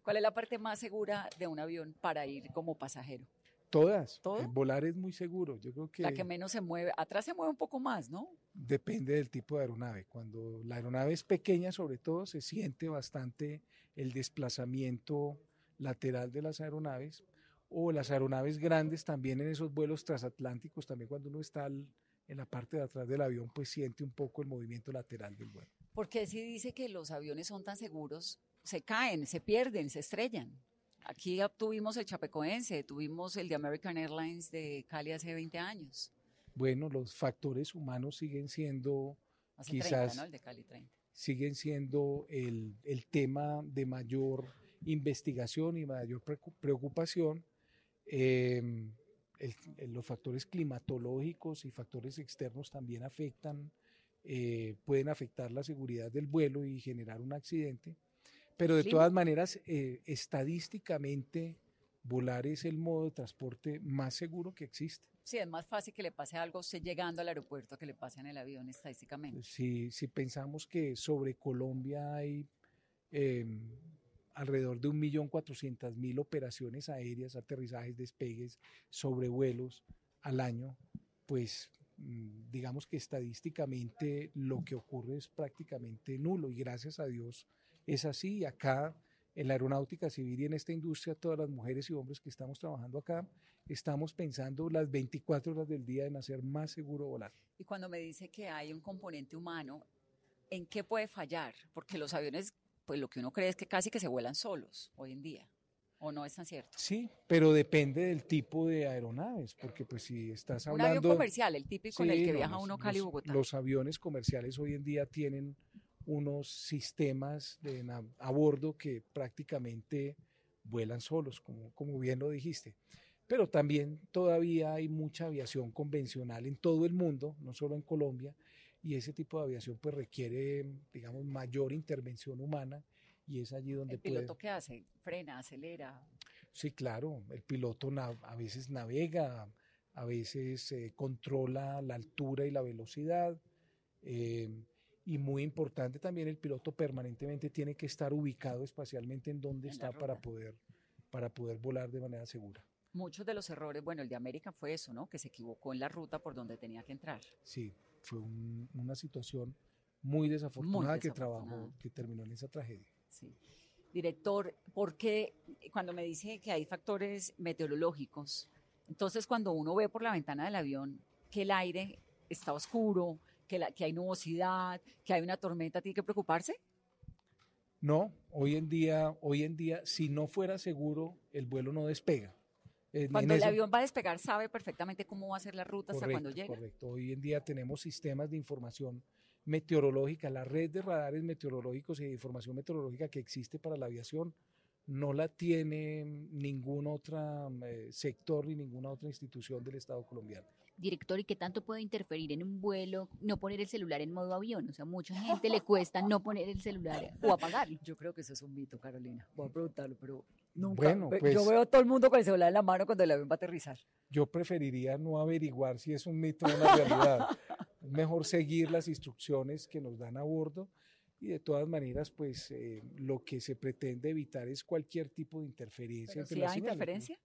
¿Cuál es la parte más segura de un avión para ir como pasajero? Todas. ¿Todas? volar es muy seguro. Yo creo que. La que menos se mueve. Atrás se mueve un poco más, ¿no? Depende del tipo de aeronave. Cuando la aeronave es pequeña, sobre todo, se siente bastante el desplazamiento lateral de las aeronaves. O las aeronaves grandes también en esos vuelos transatlánticos, también cuando uno está en la parte de atrás del avión, pues siente un poco el movimiento lateral del vuelo. ¿Por qué si dice que los aviones son tan seguros? Se caen, se pierden, se estrellan. Aquí tuvimos el Chapecoense, tuvimos el de American Airlines de Cali hace 20 años. Bueno, los factores humanos siguen siendo quizás El de Cali 30. siguen siendo el, tema de mayor investigación y mayor preocupación. Em, los factores climatológicos y factores externos también afectan, eh, pueden afectar la seguridad del vuelo y generar un accidente. Pero de todas maneras, eh, estadísticamente, volar es el modo de transporte más seguro que existe. Sí, es más fácil que le pase algo llegando al aeropuerto que le pase en el avión estadísticamente. Sí, si pensamos que sobre Colombia hay em, alrededor de 1.400.000 operaciones aéreas, aterrizajes, despegues, sobrevuelos al año, pues mm, digamos que estadísticamente lo que ocurre es prácticamente nulo y gracias a Dios es así. Acá en la aeronáutica civil y en esta industria, todas las mujeres y hombres que estamos trabajando acá, estamos pensando las 24 horas del día en hacer más seguro volar. Y cuando me dice que hay un componente humano, ¿en qué puede fallar? Porque los aviones, pues lo que uno cree es que casi que se vuelan solos hoy en día. ¿O no es tan cierto? Sí, pero depende del tipo de aeronaves, porque pues si estás hablando... Un avión comercial, el típico en el que viaja uno Cali-Bogotá. los aviones comerciales hoy en día tienen unos sistemas de, a bordo que prácticamente vuelan solos, como, como bien lo dijiste. Pero también todavía hay mucha aviación convencional en todo el mundo, no solo en Colombia, y ese tipo de aviación pues requiere, digamos, mayor intervención humana y es allí donde ¿El piloto qué hace? ¿Frena, acelera? Sí, claro, el piloto a veces navega, a veces eh, controla la altura y la velocidad, eh, y muy importante también el piloto permanentemente tiene que estar ubicado espacialmente en donde está para poder, para poder volar de manera segura. Muchos de los errores, bueno, el de América fue eso, ¿no? Que se equivocó en la ruta por donde tenía que entrar. Sí, fue una situación muy desafortunada, que trabajó, que terminó en esa tragedia. Sí. Director, ¿por qué cuando me dice que hay factores meteorológicos, entonces cuando uno ve por la ventana del avión que el aire está oscuro, que, hay nubosidad, que hay una tormenta, ¿tiene que preocuparse? No, hoy en día, hoy en día, si no fuera seguro, el vuelo no despega. Cuando el avión va a despegar, sabe perfectamente cómo va a ser la ruta hasta cuando llegue. Correcto. Hoy en día tenemos sistemas de información meteorológica, la red de radares meteorológicos y de información meteorológica que existe para la aviación no la tiene ningún otro eh, sector ni ninguna otra institución del Estado colombiano director, ¿y qué tanto puede interferir en un vuelo no poner el celular en modo avión? O sea, mucha gente le cuesta no poner el celular o apagarlo. Yo creo que eso es un mito, Carolina. Voy a preguntarlo, pero nunca. Bueno, pues, yo veo a todo el mundo con el celular en la mano cuando el avión va a aterrizar. Yo preferiría no averiguar si es un mito o una realidad. mejor seguir las instrucciones que nos dan a bordo y de todas maneras, pues eh, lo que se pretende evitar es cualquier tipo de interferencia. ¿Pero si hay interferencia?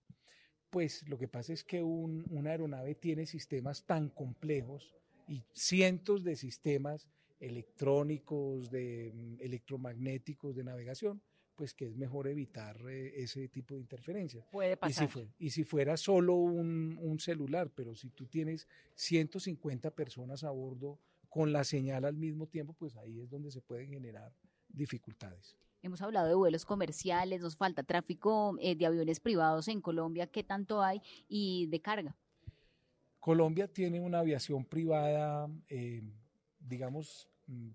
Pues lo que pasa es que una aeronave tiene sistemas tan complejos y cientos de sistemas electrónicos, de mm, electromagnéticos, de navegación, pues que es mejor evitar eh, ese tipo de interferencias. Puede pasar. Y si, fuera solo un, un, celular, pero si tú tienes 150 personas a bordo con la señal al mismo tiempo, pues ahí es donde se pueden generar dificultades. Hemos hablado de vuelos comerciales, nos falta tráfico eh, de aviones privados en Colombia, ¿qué tanto hay? Y de carga. Colombia tiene una aviación privada, eh, digamos, mm,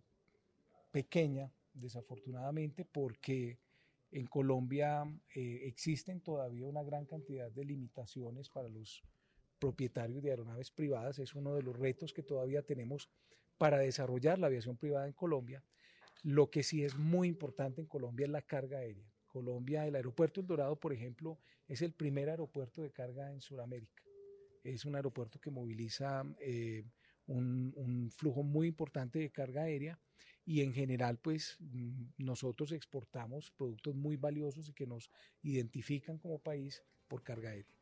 pequeña, desafortunadamente, porque en Colombia eh, existen todavía una gran cantidad de limitaciones para los propietarios de aeronaves privadas. Es uno de los retos que todavía tenemos para desarrollar la aviación privada en Colombia. Lo que sí es muy importante en Colombia es la carga aérea. Colombia, el aeropuerto El Dorado, por ejemplo, es el primer aeropuerto de carga en Sudamérica. Es un aeropuerto que moviliza eh, un, flujo muy importante de carga aérea y en general, pues mm, nosotros exportamos productos muy valiosos y que nos identifican como país por carga aérea.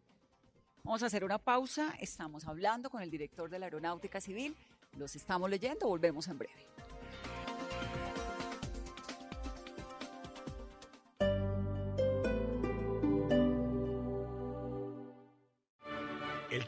Vamos a hacer una pausa. Estamos hablando con el director de la Aeronáutica Civil. Los estamos leyendo. Volvemos en breve.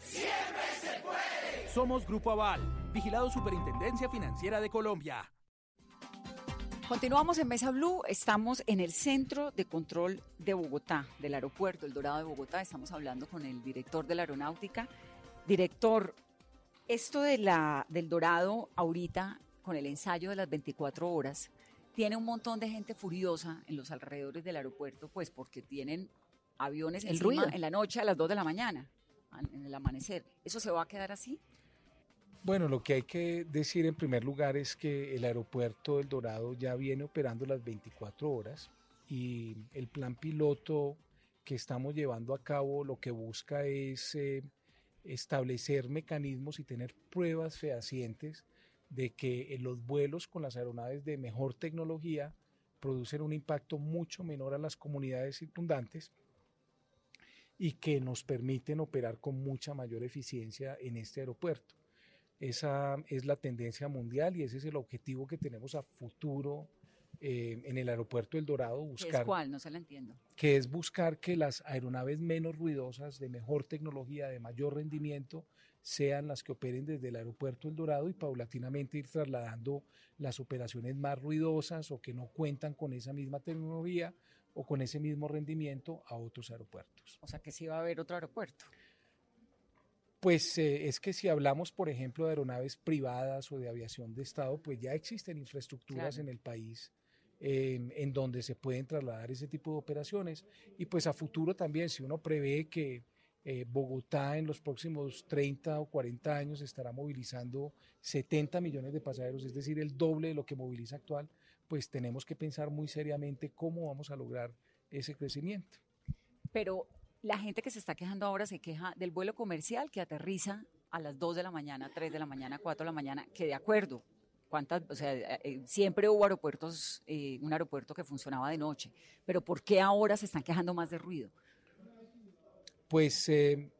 ¡Siempre se puede! Somos Grupo Aval, vigilado Superintendencia Financiera de Colombia. Continuamos en Mesa Blue, estamos en el centro de control de Bogotá, del aeropuerto El Dorado de Bogotá. Estamos hablando con el director de la aeronáutica. Director, esto de la, del Dorado ahorita, con el ensayo de las 24 horas, tiene un montón de gente furiosa en los alrededores del aeropuerto, pues porque tienen aviones El encima ruido. en la noche a las 2 de la mañana, en el amanecer. ¿Eso se va a quedar así? Bueno, lo que hay que decir en primer lugar es que el aeropuerto del Dorado ya viene operando las 24 horas y el plan piloto que estamos llevando a cabo lo que busca es eh, establecer mecanismos y tener pruebas fehacientes de que eh, los vuelos con las aeronaves de mejor tecnología producen un impacto mucho menor a las comunidades circundantes y que nos permiten operar con mucha mayor eficiencia en este aeropuerto. Esa es la tendencia mundial y ese es el objetivo que tenemos a futuro eh, en el aeropuerto El Dorado, ¿Qué es buscar cuál? No se la entiendo. que es buscar que las aeronaves menos ruidosas, de mejor tecnología, de mayor rendimiento, sean las que operen desde el aeropuerto El Dorado y paulatinamente ir trasladando las operaciones más ruidosas o que no cuentan con esa misma tecnología o con ese mismo rendimiento a otros aeropuertos. O sea, que sí va a haber otro aeropuerto. Pues eh, es que si hablamos, por ejemplo, de aeronaves privadas o de aviación de Estado, pues ya existen infraestructuras Claro. en el país eh, en donde se pueden trasladar ese tipo de operaciones. Y pues a futuro también, si uno prevé que eh, Bogotá en los próximos 30 o 40 años estará movilizando 70 millones de pasajeros, es decir, el doble de lo que moviliza actual, pues tenemos que pensar muy seriamente cómo vamos a lograr ese crecimiento. Pero la gente que se está quejando ahora se queja del vuelo comercial que aterriza a las 2 de la mañana, 3 de la mañana, 4 de la mañana, que de acuerdo, cuántas, o sea, eh, eh, siempre hubo aeropuertos, eh, un aeropuerto que funcionaba de noche, pero ¿por qué ahora se están quejando más de ruido? Pues eh,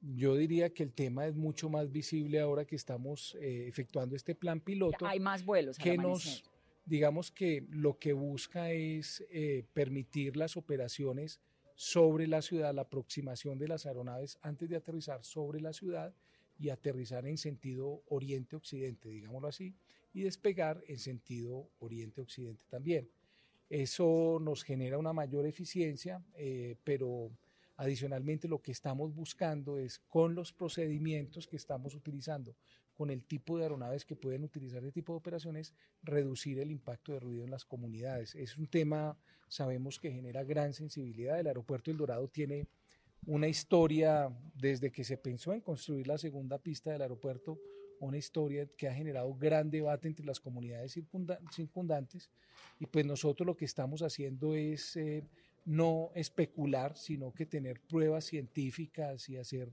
yo diría que el tema es mucho más visible ahora que estamos eh, efectuando este plan piloto. Hay más vuelos que nos, digamos que lo que busca es eh, permitir las operaciones sobre la ciudad, la aproximación de las aeronaves antes de aterrizar sobre la ciudad y aterrizar en sentido oriente-occidente, digámoslo así, y despegar en sentido oriente-occidente también. Eso nos genera una mayor eficiencia, eh, pero adicionalmente lo que estamos buscando es con los procedimientos que estamos utilizando, con el tipo de aeronaves que pueden utilizar este tipo de operaciones, reducir el impacto de ruido en las comunidades. Es un tema, sabemos que genera gran sensibilidad. El aeropuerto El Dorado tiene una historia desde que se pensó en construir la segunda pista del aeropuerto, una historia que ha generado gran debate entre las comunidades circundantes y pues nosotros lo que estamos haciendo es eh, no especular, sino que tener pruebas científicas y hacer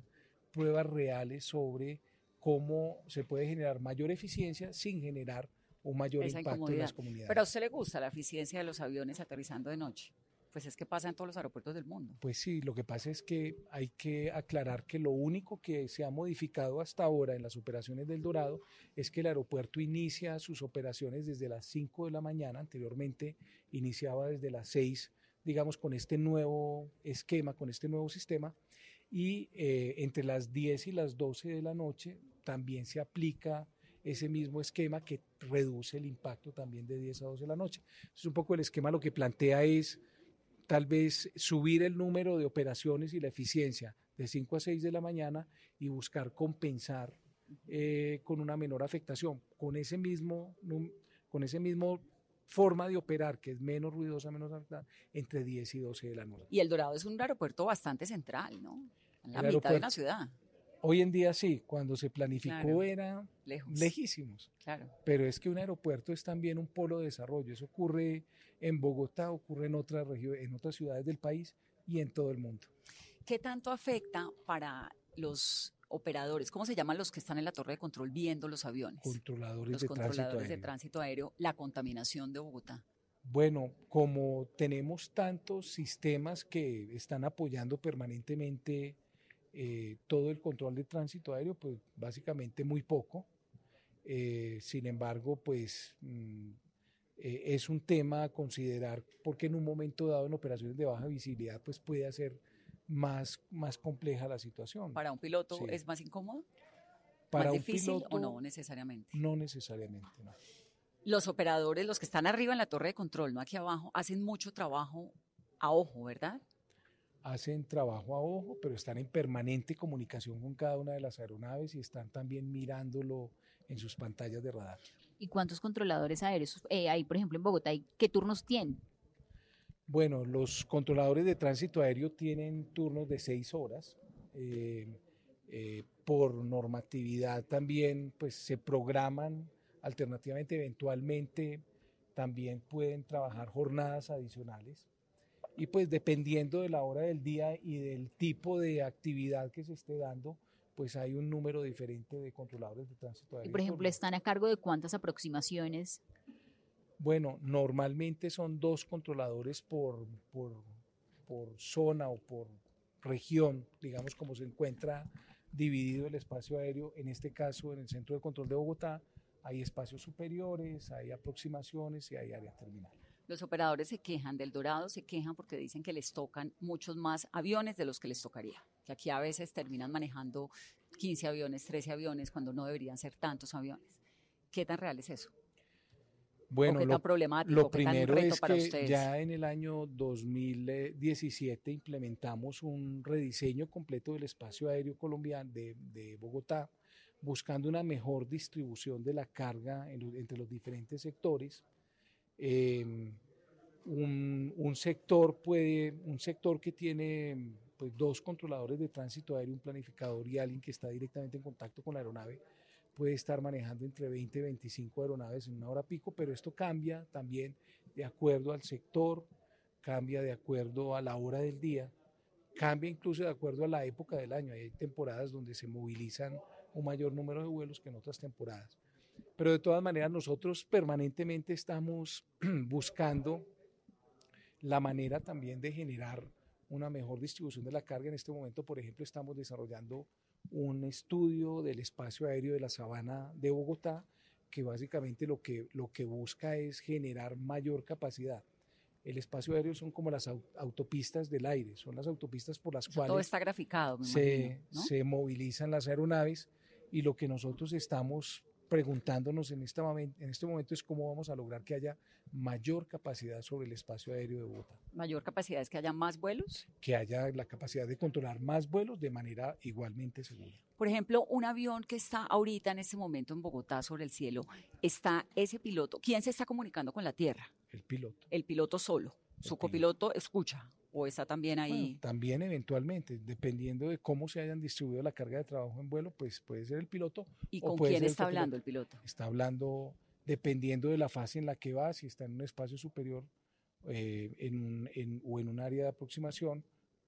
pruebas reales sobre cómo se puede generar mayor eficiencia sin generar un mayor impacto en las comunidades. Pero a usted le gusta la eficiencia de los aviones aterrizando de noche. Pues es que pasa en todos los aeropuertos del mundo. Pues sí, lo que pasa es que hay que aclarar que lo único que se ha modificado hasta ahora en las operaciones del Dorado es que el aeropuerto inicia sus operaciones desde las 5 de la mañana, anteriormente iniciaba desde las 6, digamos, con este nuevo esquema, con este nuevo sistema, y eh, entre las 10 y las 12 de la noche también se aplica ese mismo esquema que reduce el impacto también de 10 a 12 de la noche. Es un poco el esquema lo que plantea es tal vez subir el número de operaciones y la eficiencia de 5 a 6 de la mañana y buscar compensar eh, con una menor afectación, con ese mismo, con ese mismo forma de operar que es menos ruidosa, menos afectada, entre 10 y 12 de la noche. Y El Dorado es un aeropuerto bastante central, ¿no? En la mitad de la ciudad. Hoy en día sí, cuando se planificó era lejísimos. Claro. Pero es que un aeropuerto es también un polo de desarrollo. Eso ocurre en Bogotá, ocurre en otras regiones, en otras ciudades del país y en todo el mundo. ¿Qué tanto afecta para los operadores, ¿cómo se llaman los que están en la torre de control viendo los aviones? Controladores, los de, controladores tránsito de tránsito aéreo, la contaminación de Bogotá. Bueno, como tenemos tantos sistemas que están apoyando permanentemente eh, todo el control de tránsito aéreo, pues básicamente muy poco. Eh, sin embargo, pues mm, eh, es un tema a considerar porque en un momento dado en operaciones de baja visibilidad pues puede hacer más, más compleja la situación. ¿Para un piloto es más incómodo? ¿Para ¿Más difícil o no necesariamente? No necesariamente, no. Los operadores, los que están arriba en la torre de control, no aquí abajo, hacen mucho trabajo a ojo, ¿verdad? Hacen trabajo a ojo, pero están en permanente comunicación con cada una de las aeronaves y están también mirándolo en sus pantallas de radar. ¿Y cuántos controladores aéreos eh, hay, por ejemplo, en Bogotá? ¿Qué turnos tienen? Bueno, los controladores de tránsito aéreo tienen turnos de seis horas. Eh, eh, por normatividad también pues, se programan alternativamente, eventualmente también pueden trabajar jornadas adicionales. Y pues dependiendo de la hora del día y del tipo de actividad que se esté dando, pues hay un número diferente de controladores de tránsito aéreo. Y por ejemplo, ¿están a cargo de cuántas aproximaciones? Bueno, normalmente son dos controladores por, por, zona o por región, digamos como se encuentra dividido el espacio aéreo, en este caso en el Centro de Control de Bogotá, hay espacios superiores, hay aproximaciones y hay áreas terminales. Los operadores se quejan del Dorado, se quejan porque dicen que les tocan muchos más aviones de los que les tocaría. Que aquí a veces terminan manejando 15 aviones, 13 aviones, cuando no deberían ser tantos aviones. ¿Qué tan real es eso? Bueno, lo, lo primero es que ya en el año 2017 implementamos un rediseño completo del espacio aéreo colombiano de, Bogotá, buscando una mejor distribución de la carga entre los diferentes sectores. Em, un, sector puede, un sector que tiene pues, dos controladores de tránsito aéreo, un planificador y alguien que está directamente en contacto con la aeronave, puede estar manejando entre 20 y 25 aeronaves en una hora pico, pero esto cambia también de acuerdo al sector, cambia de acuerdo a la hora del día, cambia incluso de acuerdo a la época del año. Hay temporadas donde se movilizan un mayor número de vuelos que en otras temporadas. Pero de todas maneras nosotros permanentemente estamos buscando la manera también de generar una mejor distribución de la carga. En este momento, por ejemplo, estamos desarrollando un estudio del espacio aéreo de la sabana de Bogotá, que básicamente lo que, lo que busca es generar mayor capacidad. El espacio aéreo son como las autopistas del aire, son las autopistas por las cuales todo está graficado, se, se movilizan las aeronaves y lo que nosotros estamos preguntándonos en este, momento, en este momento es cómo vamos a lograr que haya mayor capacidad sobre el espacio aéreo de Bogotá. ¿Mayor capacidad es que haya más vuelos? Que haya la capacidad de controlar más vuelos de manera igualmente segura. Por ejemplo, un avión que está ahorita en este momento en Bogotá sobre el cielo, está ese piloto. ¿Quién se está comunicando con la Tierra? El piloto. El piloto solo. Su copiloto escucha o está también ahí. también eventualmente, dependiendo de cómo se hayan distribuido la carga de trabajo en vuelo, pues puede ser el piloto. ¿Y con quién está hablando el piloto? Está hablando dependiendo de la fase en la que va, si está en un espacio superior eh, en, en, o en un área de aproximación,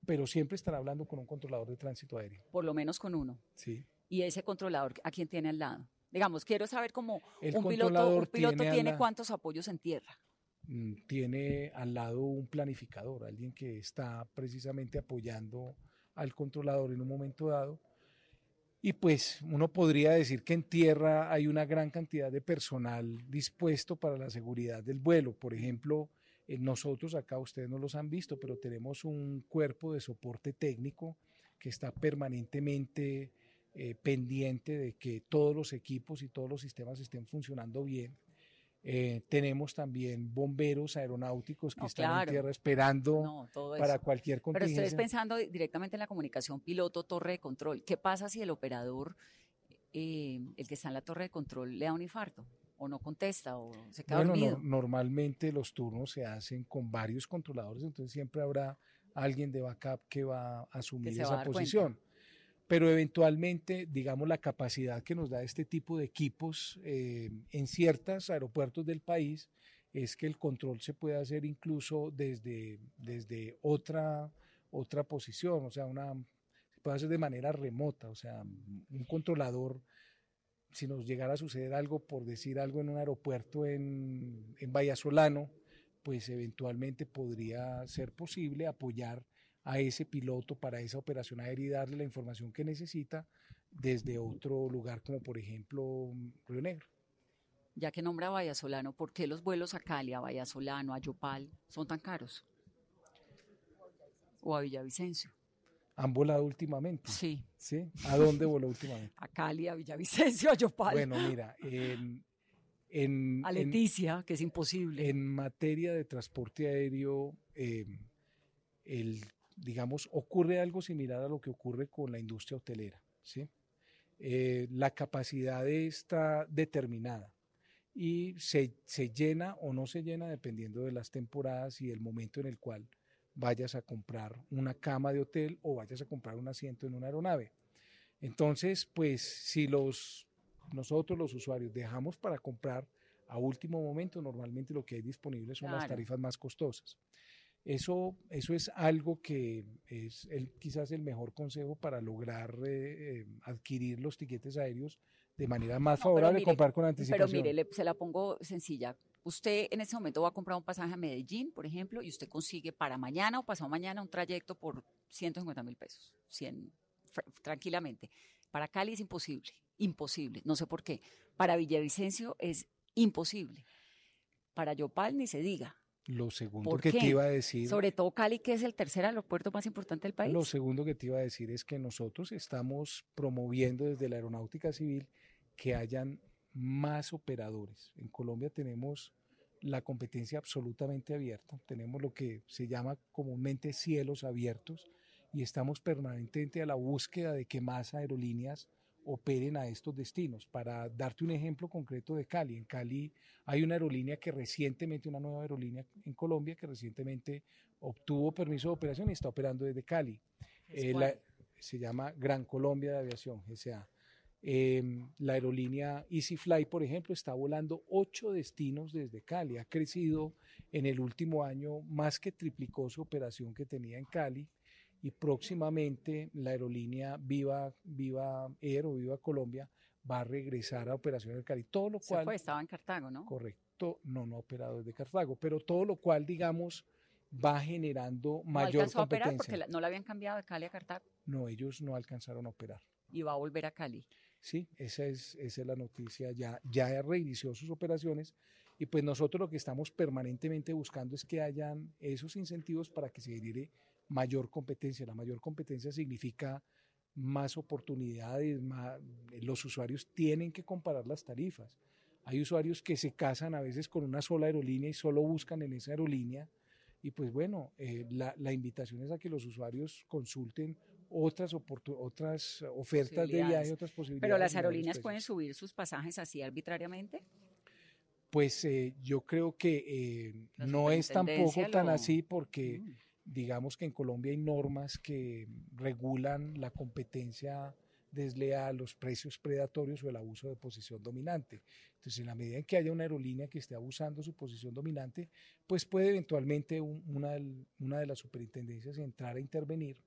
pero siempre estará hablando con un controlador de tránsito aéreo. Por lo menos con uno. Sí. ¿Y ese controlador a quién tiene al lado? Digamos, quiero saber cómo un piloto, un piloto tiene cuántos apoyos en tierra. Mm, tiene al lado un planificador, alguien que está precisamente apoyando al controlador en un momento dado. Y pues uno podría decir que en tierra hay una gran cantidad de personal dispuesto para la seguridad del vuelo. Por ejemplo, eh, nosotros acá, ustedes no los han visto, pero tenemos un cuerpo de soporte técnico que está permanentemente eh, pendiente de que todos los equipos y todos los sistemas estén funcionando bien. Eh, tenemos también bomberos aeronáuticos que están en tierra esperando para cualquier contingencia. Pero ustedes pensando directamente en la comunicación piloto-torre de control, ¿qué pasa si el operador, eh, el que está en la torre de control, le da un infarto? o no contesta o se queda dormido. normalmente los turnos se hacen con varios controladores, entonces siempre habrá alguien de backup que va a asumir esa posición pero eventualmente, digamos, la capacidad que nos da este tipo de equipos eh, en ciertos aeropuertos del país es que el control se puede hacer incluso desde, desde otra, otra posición, o sea, una, se puede hacer de manera remota, o sea, un controlador, si nos llegara a suceder algo, por decir algo en un aeropuerto en, en Vallasolano, pues eventualmente podría ser posible apoyar a ese piloto para esa operación aérea y darle la información que necesita desde otro lugar como por ejemplo Río Negro. Ya que nombra Vallasolano, ¿por qué los vuelos a Cali, a Vallasolano, a Yopal son tan caros? ¿O a Villavicencio? ¿Han volado últimamente? Sí. ¿Sí? ¿A dónde voló últimamente? a Cali, a Villavicencio, a Yopal. Bueno, mira, en, en, a Leticia, que es imposible. En materia de transporte aéreo, eh, el digamos, ocurre algo similar a lo que ocurre con la industria hotelera. ¿sí? Eh, la capacidad está determinada y se, se, llena o no se llena dependiendo de las temporadas y el momento en el cual vayas a comprar una cama de hotel o vayas a comprar un asiento en una aeronave. Entonces, pues si los, nosotros los usuarios dejamos para comprar a último momento, normalmente lo que hay disponible son las tarifas más costosas. Eso, eso es algo que es el, quizás el mejor consejo para lograr eh, eh, adquirir los tiquetes aéreos de manera más favorable, comprar con anticipación. Pero mire, se la pongo sencilla. Usted en este momento va a comprar un pasaje a Medellín, por ejemplo, y usted consigue para mañana o pasado mañana un trayecto por 150 mil pesos, 100, tranquilamente. Para Cali es imposible, imposible, no sé por qué. Para Villavicencio es imposible. Para Yopal ni se diga. Lo segundo que te iba a decir. Sobre todo Cali, que es el tercer aeropuerto más importante del país. Lo segundo que te iba a decir es que nosotros estamos promoviendo desde la aeronáutica civil que hayan más operadores. En Colombia tenemos la competencia absolutamente abierta, tenemos lo que se llama comúnmente cielos abiertos y estamos permanentemente a la búsqueda de que más aerolíneas operen a estos destinos. Para darte un ejemplo concreto de Cali, en Cali hay una aerolínea que recientemente, una nueva aerolínea en Colombia que recientemente obtuvo permiso de operación y está operando desde Cali. Eh, se llama Gran Colombia de Aviación, GSA. Em, la aerolínea EasyFly, por ejemplo, está volando ocho destinos desde Cali. Ha crecido en el último año más que triplicó su operación que tenía en Cali y próximamente la aerolínea Viva, Viva Air o Viva Colombia va a regresar a operaciones en Cali. Todo lo cual. estaba en Cartago, ¿no? Correcto, no, no ha operado desde Cartago, pero todo lo cual, digamos, va generando mayor ¿No competencia. a operar porque no la habían cambiado de Cali a Cartago? No, ellos no alcanzaron a operar. ¿Y va a volver a Cali? Sí, esa es, esa es la noticia. Ya, ya reinició sus operaciones y pues nosotros lo que estamos permanentemente buscando es que hayan esos incentivos para que se genere mayor competencia. La mayor competencia significa más oportunidades, los usuarios tienen que comparar las tarifas. Hay usuarios que se casan a veces con una sola aerolínea y solo buscan en esa aerolínea. Y pues bueno, eh, la, la, invitación es a que los usuarios consulten otras, otras ofertas de viaje, otras posibilidades. ¿Pero las aerolíneas pueden subir sus pasajes así arbitrariamente? Pues eh, yo creo que eh, no es tampoco tan así porque mm. Digamos que en Colombia hay normas que regulan la competencia desleal, los precios predatorios o el abuso de posición dominante. Entonces, en la medida en que haya una aerolínea que esté abusando su posición dominante, pues puede eventualmente una, una de las superintendencias entrar a intervenir,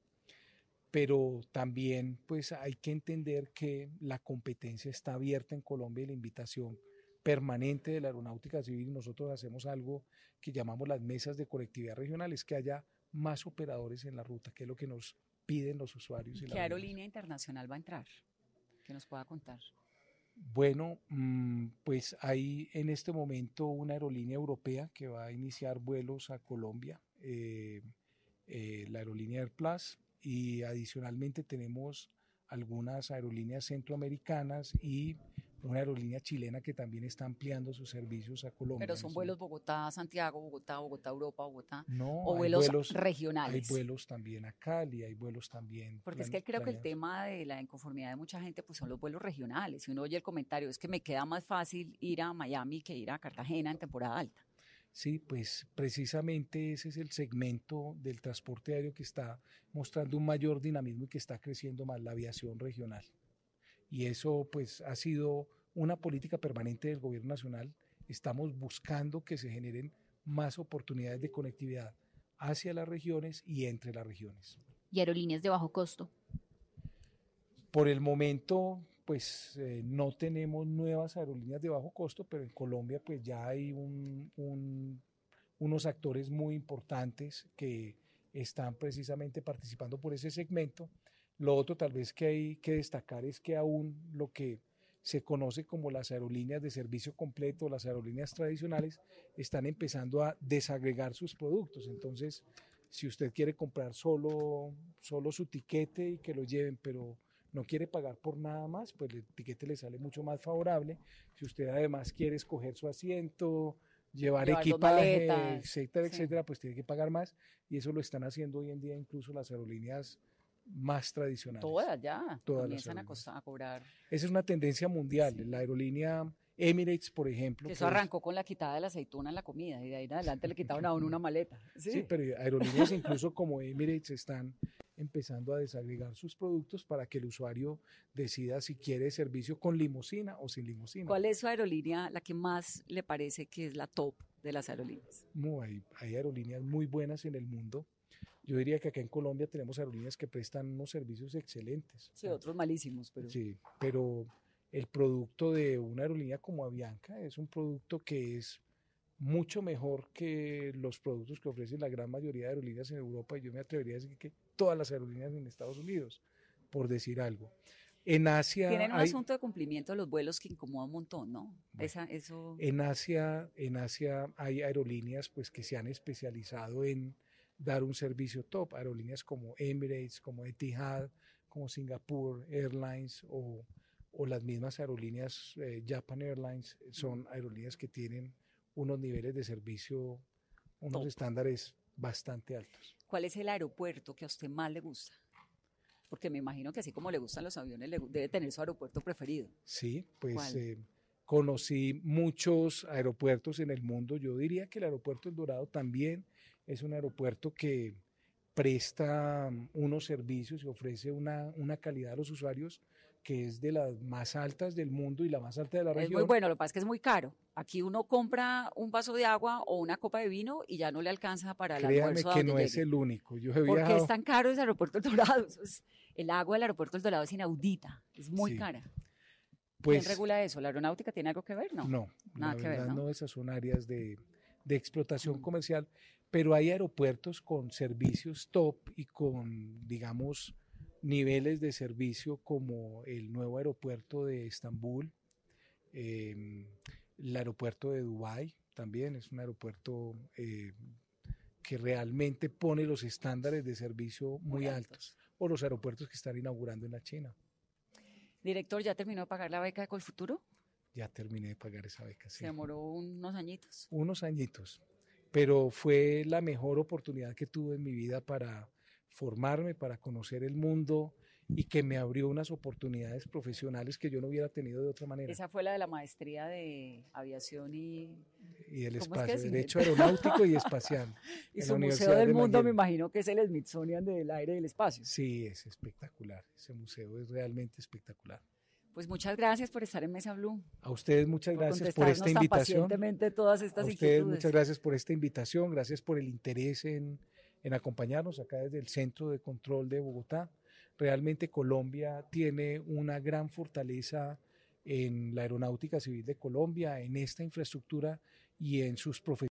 pero también pues hay que entender que la competencia está abierta en Colombia y la invitación permanente de la aeronáutica civil, nosotros hacemos algo que llamamos las mesas de conectividad regionales, que haya más operadores en la ruta, que es lo que nos piden los usuarios. ¿Qué aerolínea internacional va a entrar? Que nos pueda contar. Bueno, mm, pues hay en este momento una aerolínea europea que va a iniciar vuelos a Colombia, eh, eh, la aerolínea AirPlus, y adicionalmente tenemos algunas aerolíneas centroamericanas y una aerolínea chilena que también está ampliando sus servicios a Colombia. Pero son vuelos Bogotá-Santiago, Bogotá, Bogotá-Europa, Bogotá. No, o vuelos, regionales. Hay vuelos también a Cali, hay vuelos también. Porque es que creo que el tema de la inconformidad de mucha gente pues son los vuelos regionales. Si uno oye el comentario, es que me queda más fácil ir a Miami que ir a Cartagena en temporada alta. Sí, pues precisamente ese es el segmento del transporte aéreo que está mostrando un mayor dinamismo y que está creciendo más, la aviación regional y eso pues ha sido una política permanente del gobierno nacional. Estamos buscando que se generen más oportunidades de conectividad hacia las regiones y entre las regiones. ¿Y aerolíneas de bajo costo? Por el momento, pues eh, no tenemos nuevas aerolíneas de bajo costo, pero en Colombia pues ya hay unos actores muy importantes que están precisamente participando por ese segmento lo otro tal vez que hay que destacar es que aún lo que se conoce como las aerolíneas de servicio completo, las aerolíneas tradicionales, están empezando a desagregar sus productos. Entonces, si usted quiere comprar solo, solo su tiquete y que lo lleven, pero no quiere pagar por nada más, pues el tiquete le sale mucho más favorable. Si usted además quiere escoger su asiento, llevar, equipaje, etcétera, etcétera, pues tiene que pagar más. Y eso lo están haciendo hoy en día incluso las aerolíneas más tradicionales. Todas ya, Todas comienzan a, cobrar. Esa es una tendencia mundial. La aerolínea Emirates, por ejemplo. Eso arrancó con la quitada de la aceituna en la comida y de ahí en adelante le quitaron a uno una maleta. Sí, pero aerolíneas incluso como Emirates están empezando a desagregar sus productos para que el usuario decida si quiere servicio con limusina o sin limusina. ¿Cuál es su aerolínea, la que más le parece que es la top de las aerolíneas? hay, hay aerolíneas muy buenas en el mundo. Yo diría que acá en Colombia tenemos aerolíneas que prestan unos servicios excelentes. Sí, otros malísimos, pero... Sí, pero el producto de una aerolínea como Avianca es un producto que es mucho mejor que los productos que ofrecen la gran mayoría de aerolíneas en Europa y yo me atrevería a decir que todas las aerolíneas en Estados Unidos, por decir algo. En Asia tienen un asunto de cumplimiento de los vuelos que incomoda un montón, ¿no? Esa, eso... En Asia, en Asia hay aerolíneas pues que se han especializado en dar un servicio top. Aerolíneas como Emirates, como Etihad, como Singapore Airlines o, o las mismas aerolíneas eh, Japan Airlines son aerolíneas que tienen unos niveles de servicio, unos estándares bastante altos. ¿Cuál es el aeropuerto que a usted más le gusta? Porque me imagino que así como le gustan los aviones, debe tener su aeropuerto preferido. Sí, pues eh, conocí muchos aeropuertos en el mundo. Yo diría que el aeropuerto El Dorado también es un aeropuerto que presta unos servicios y ofrece una, una, calidad a los usuarios que es de las más altas del mundo y la más alta de la región. Es muy bueno, lo que pasa es que es muy caro. Aquí uno compra un vaso de agua o una copa de vino y ya no le alcanza para el Créame que no es el único. Yo he es tan caro ese aeropuerto El Dorado. el agua del aeropuerto El Dorado es inaudita, es muy cara. Pues, ¿Quién regula eso? ¿La aeronáutica tiene algo que ver? No, no nada que ver. ¿no? no, esas son áreas de, de explotación mm. comercial pero hay aeropuertos con servicios top y con, digamos, niveles de servicio como el nuevo aeropuerto de Estambul, em, el aeropuerto de Dubái también es un aeropuerto eh, que realmente pone los estándares de servicio muy, altos. o los aeropuertos que están inaugurando en la China. Director, ¿ya terminó de pagar la beca de Colfuturo? Ya terminé de pagar esa beca, sí. ¿Se demoró unos añitos? Unos añitos, pero fue la mejor oportunidad que tuve en mi vida para formarme, para conocer el mundo y que me abrió unas oportunidades profesionales que yo no hubiera tenido de otra manera. Esa fue la de la maestría de aviación y... Y el espacio, Derecho Aeronáutico y Espacial. y su Museo del Mundo me imagino que es el Smithsonian del aire y del espacio. Sí, es espectacular. Ese museo es realmente espectacular. Pues muchas gracias por estar en Mesa Blue. A ustedes muchas gracias por esta invitación. todas estas a ustedes muchas gracias por esta invitación, gracias por el interés en, en acompañarnos acá desde el Centro de Control de Bogotá. Realmente Colombia tiene una gran fortaleza en la aeronáutica civil de Colombia, en esta infraestructura y en sus profesiones.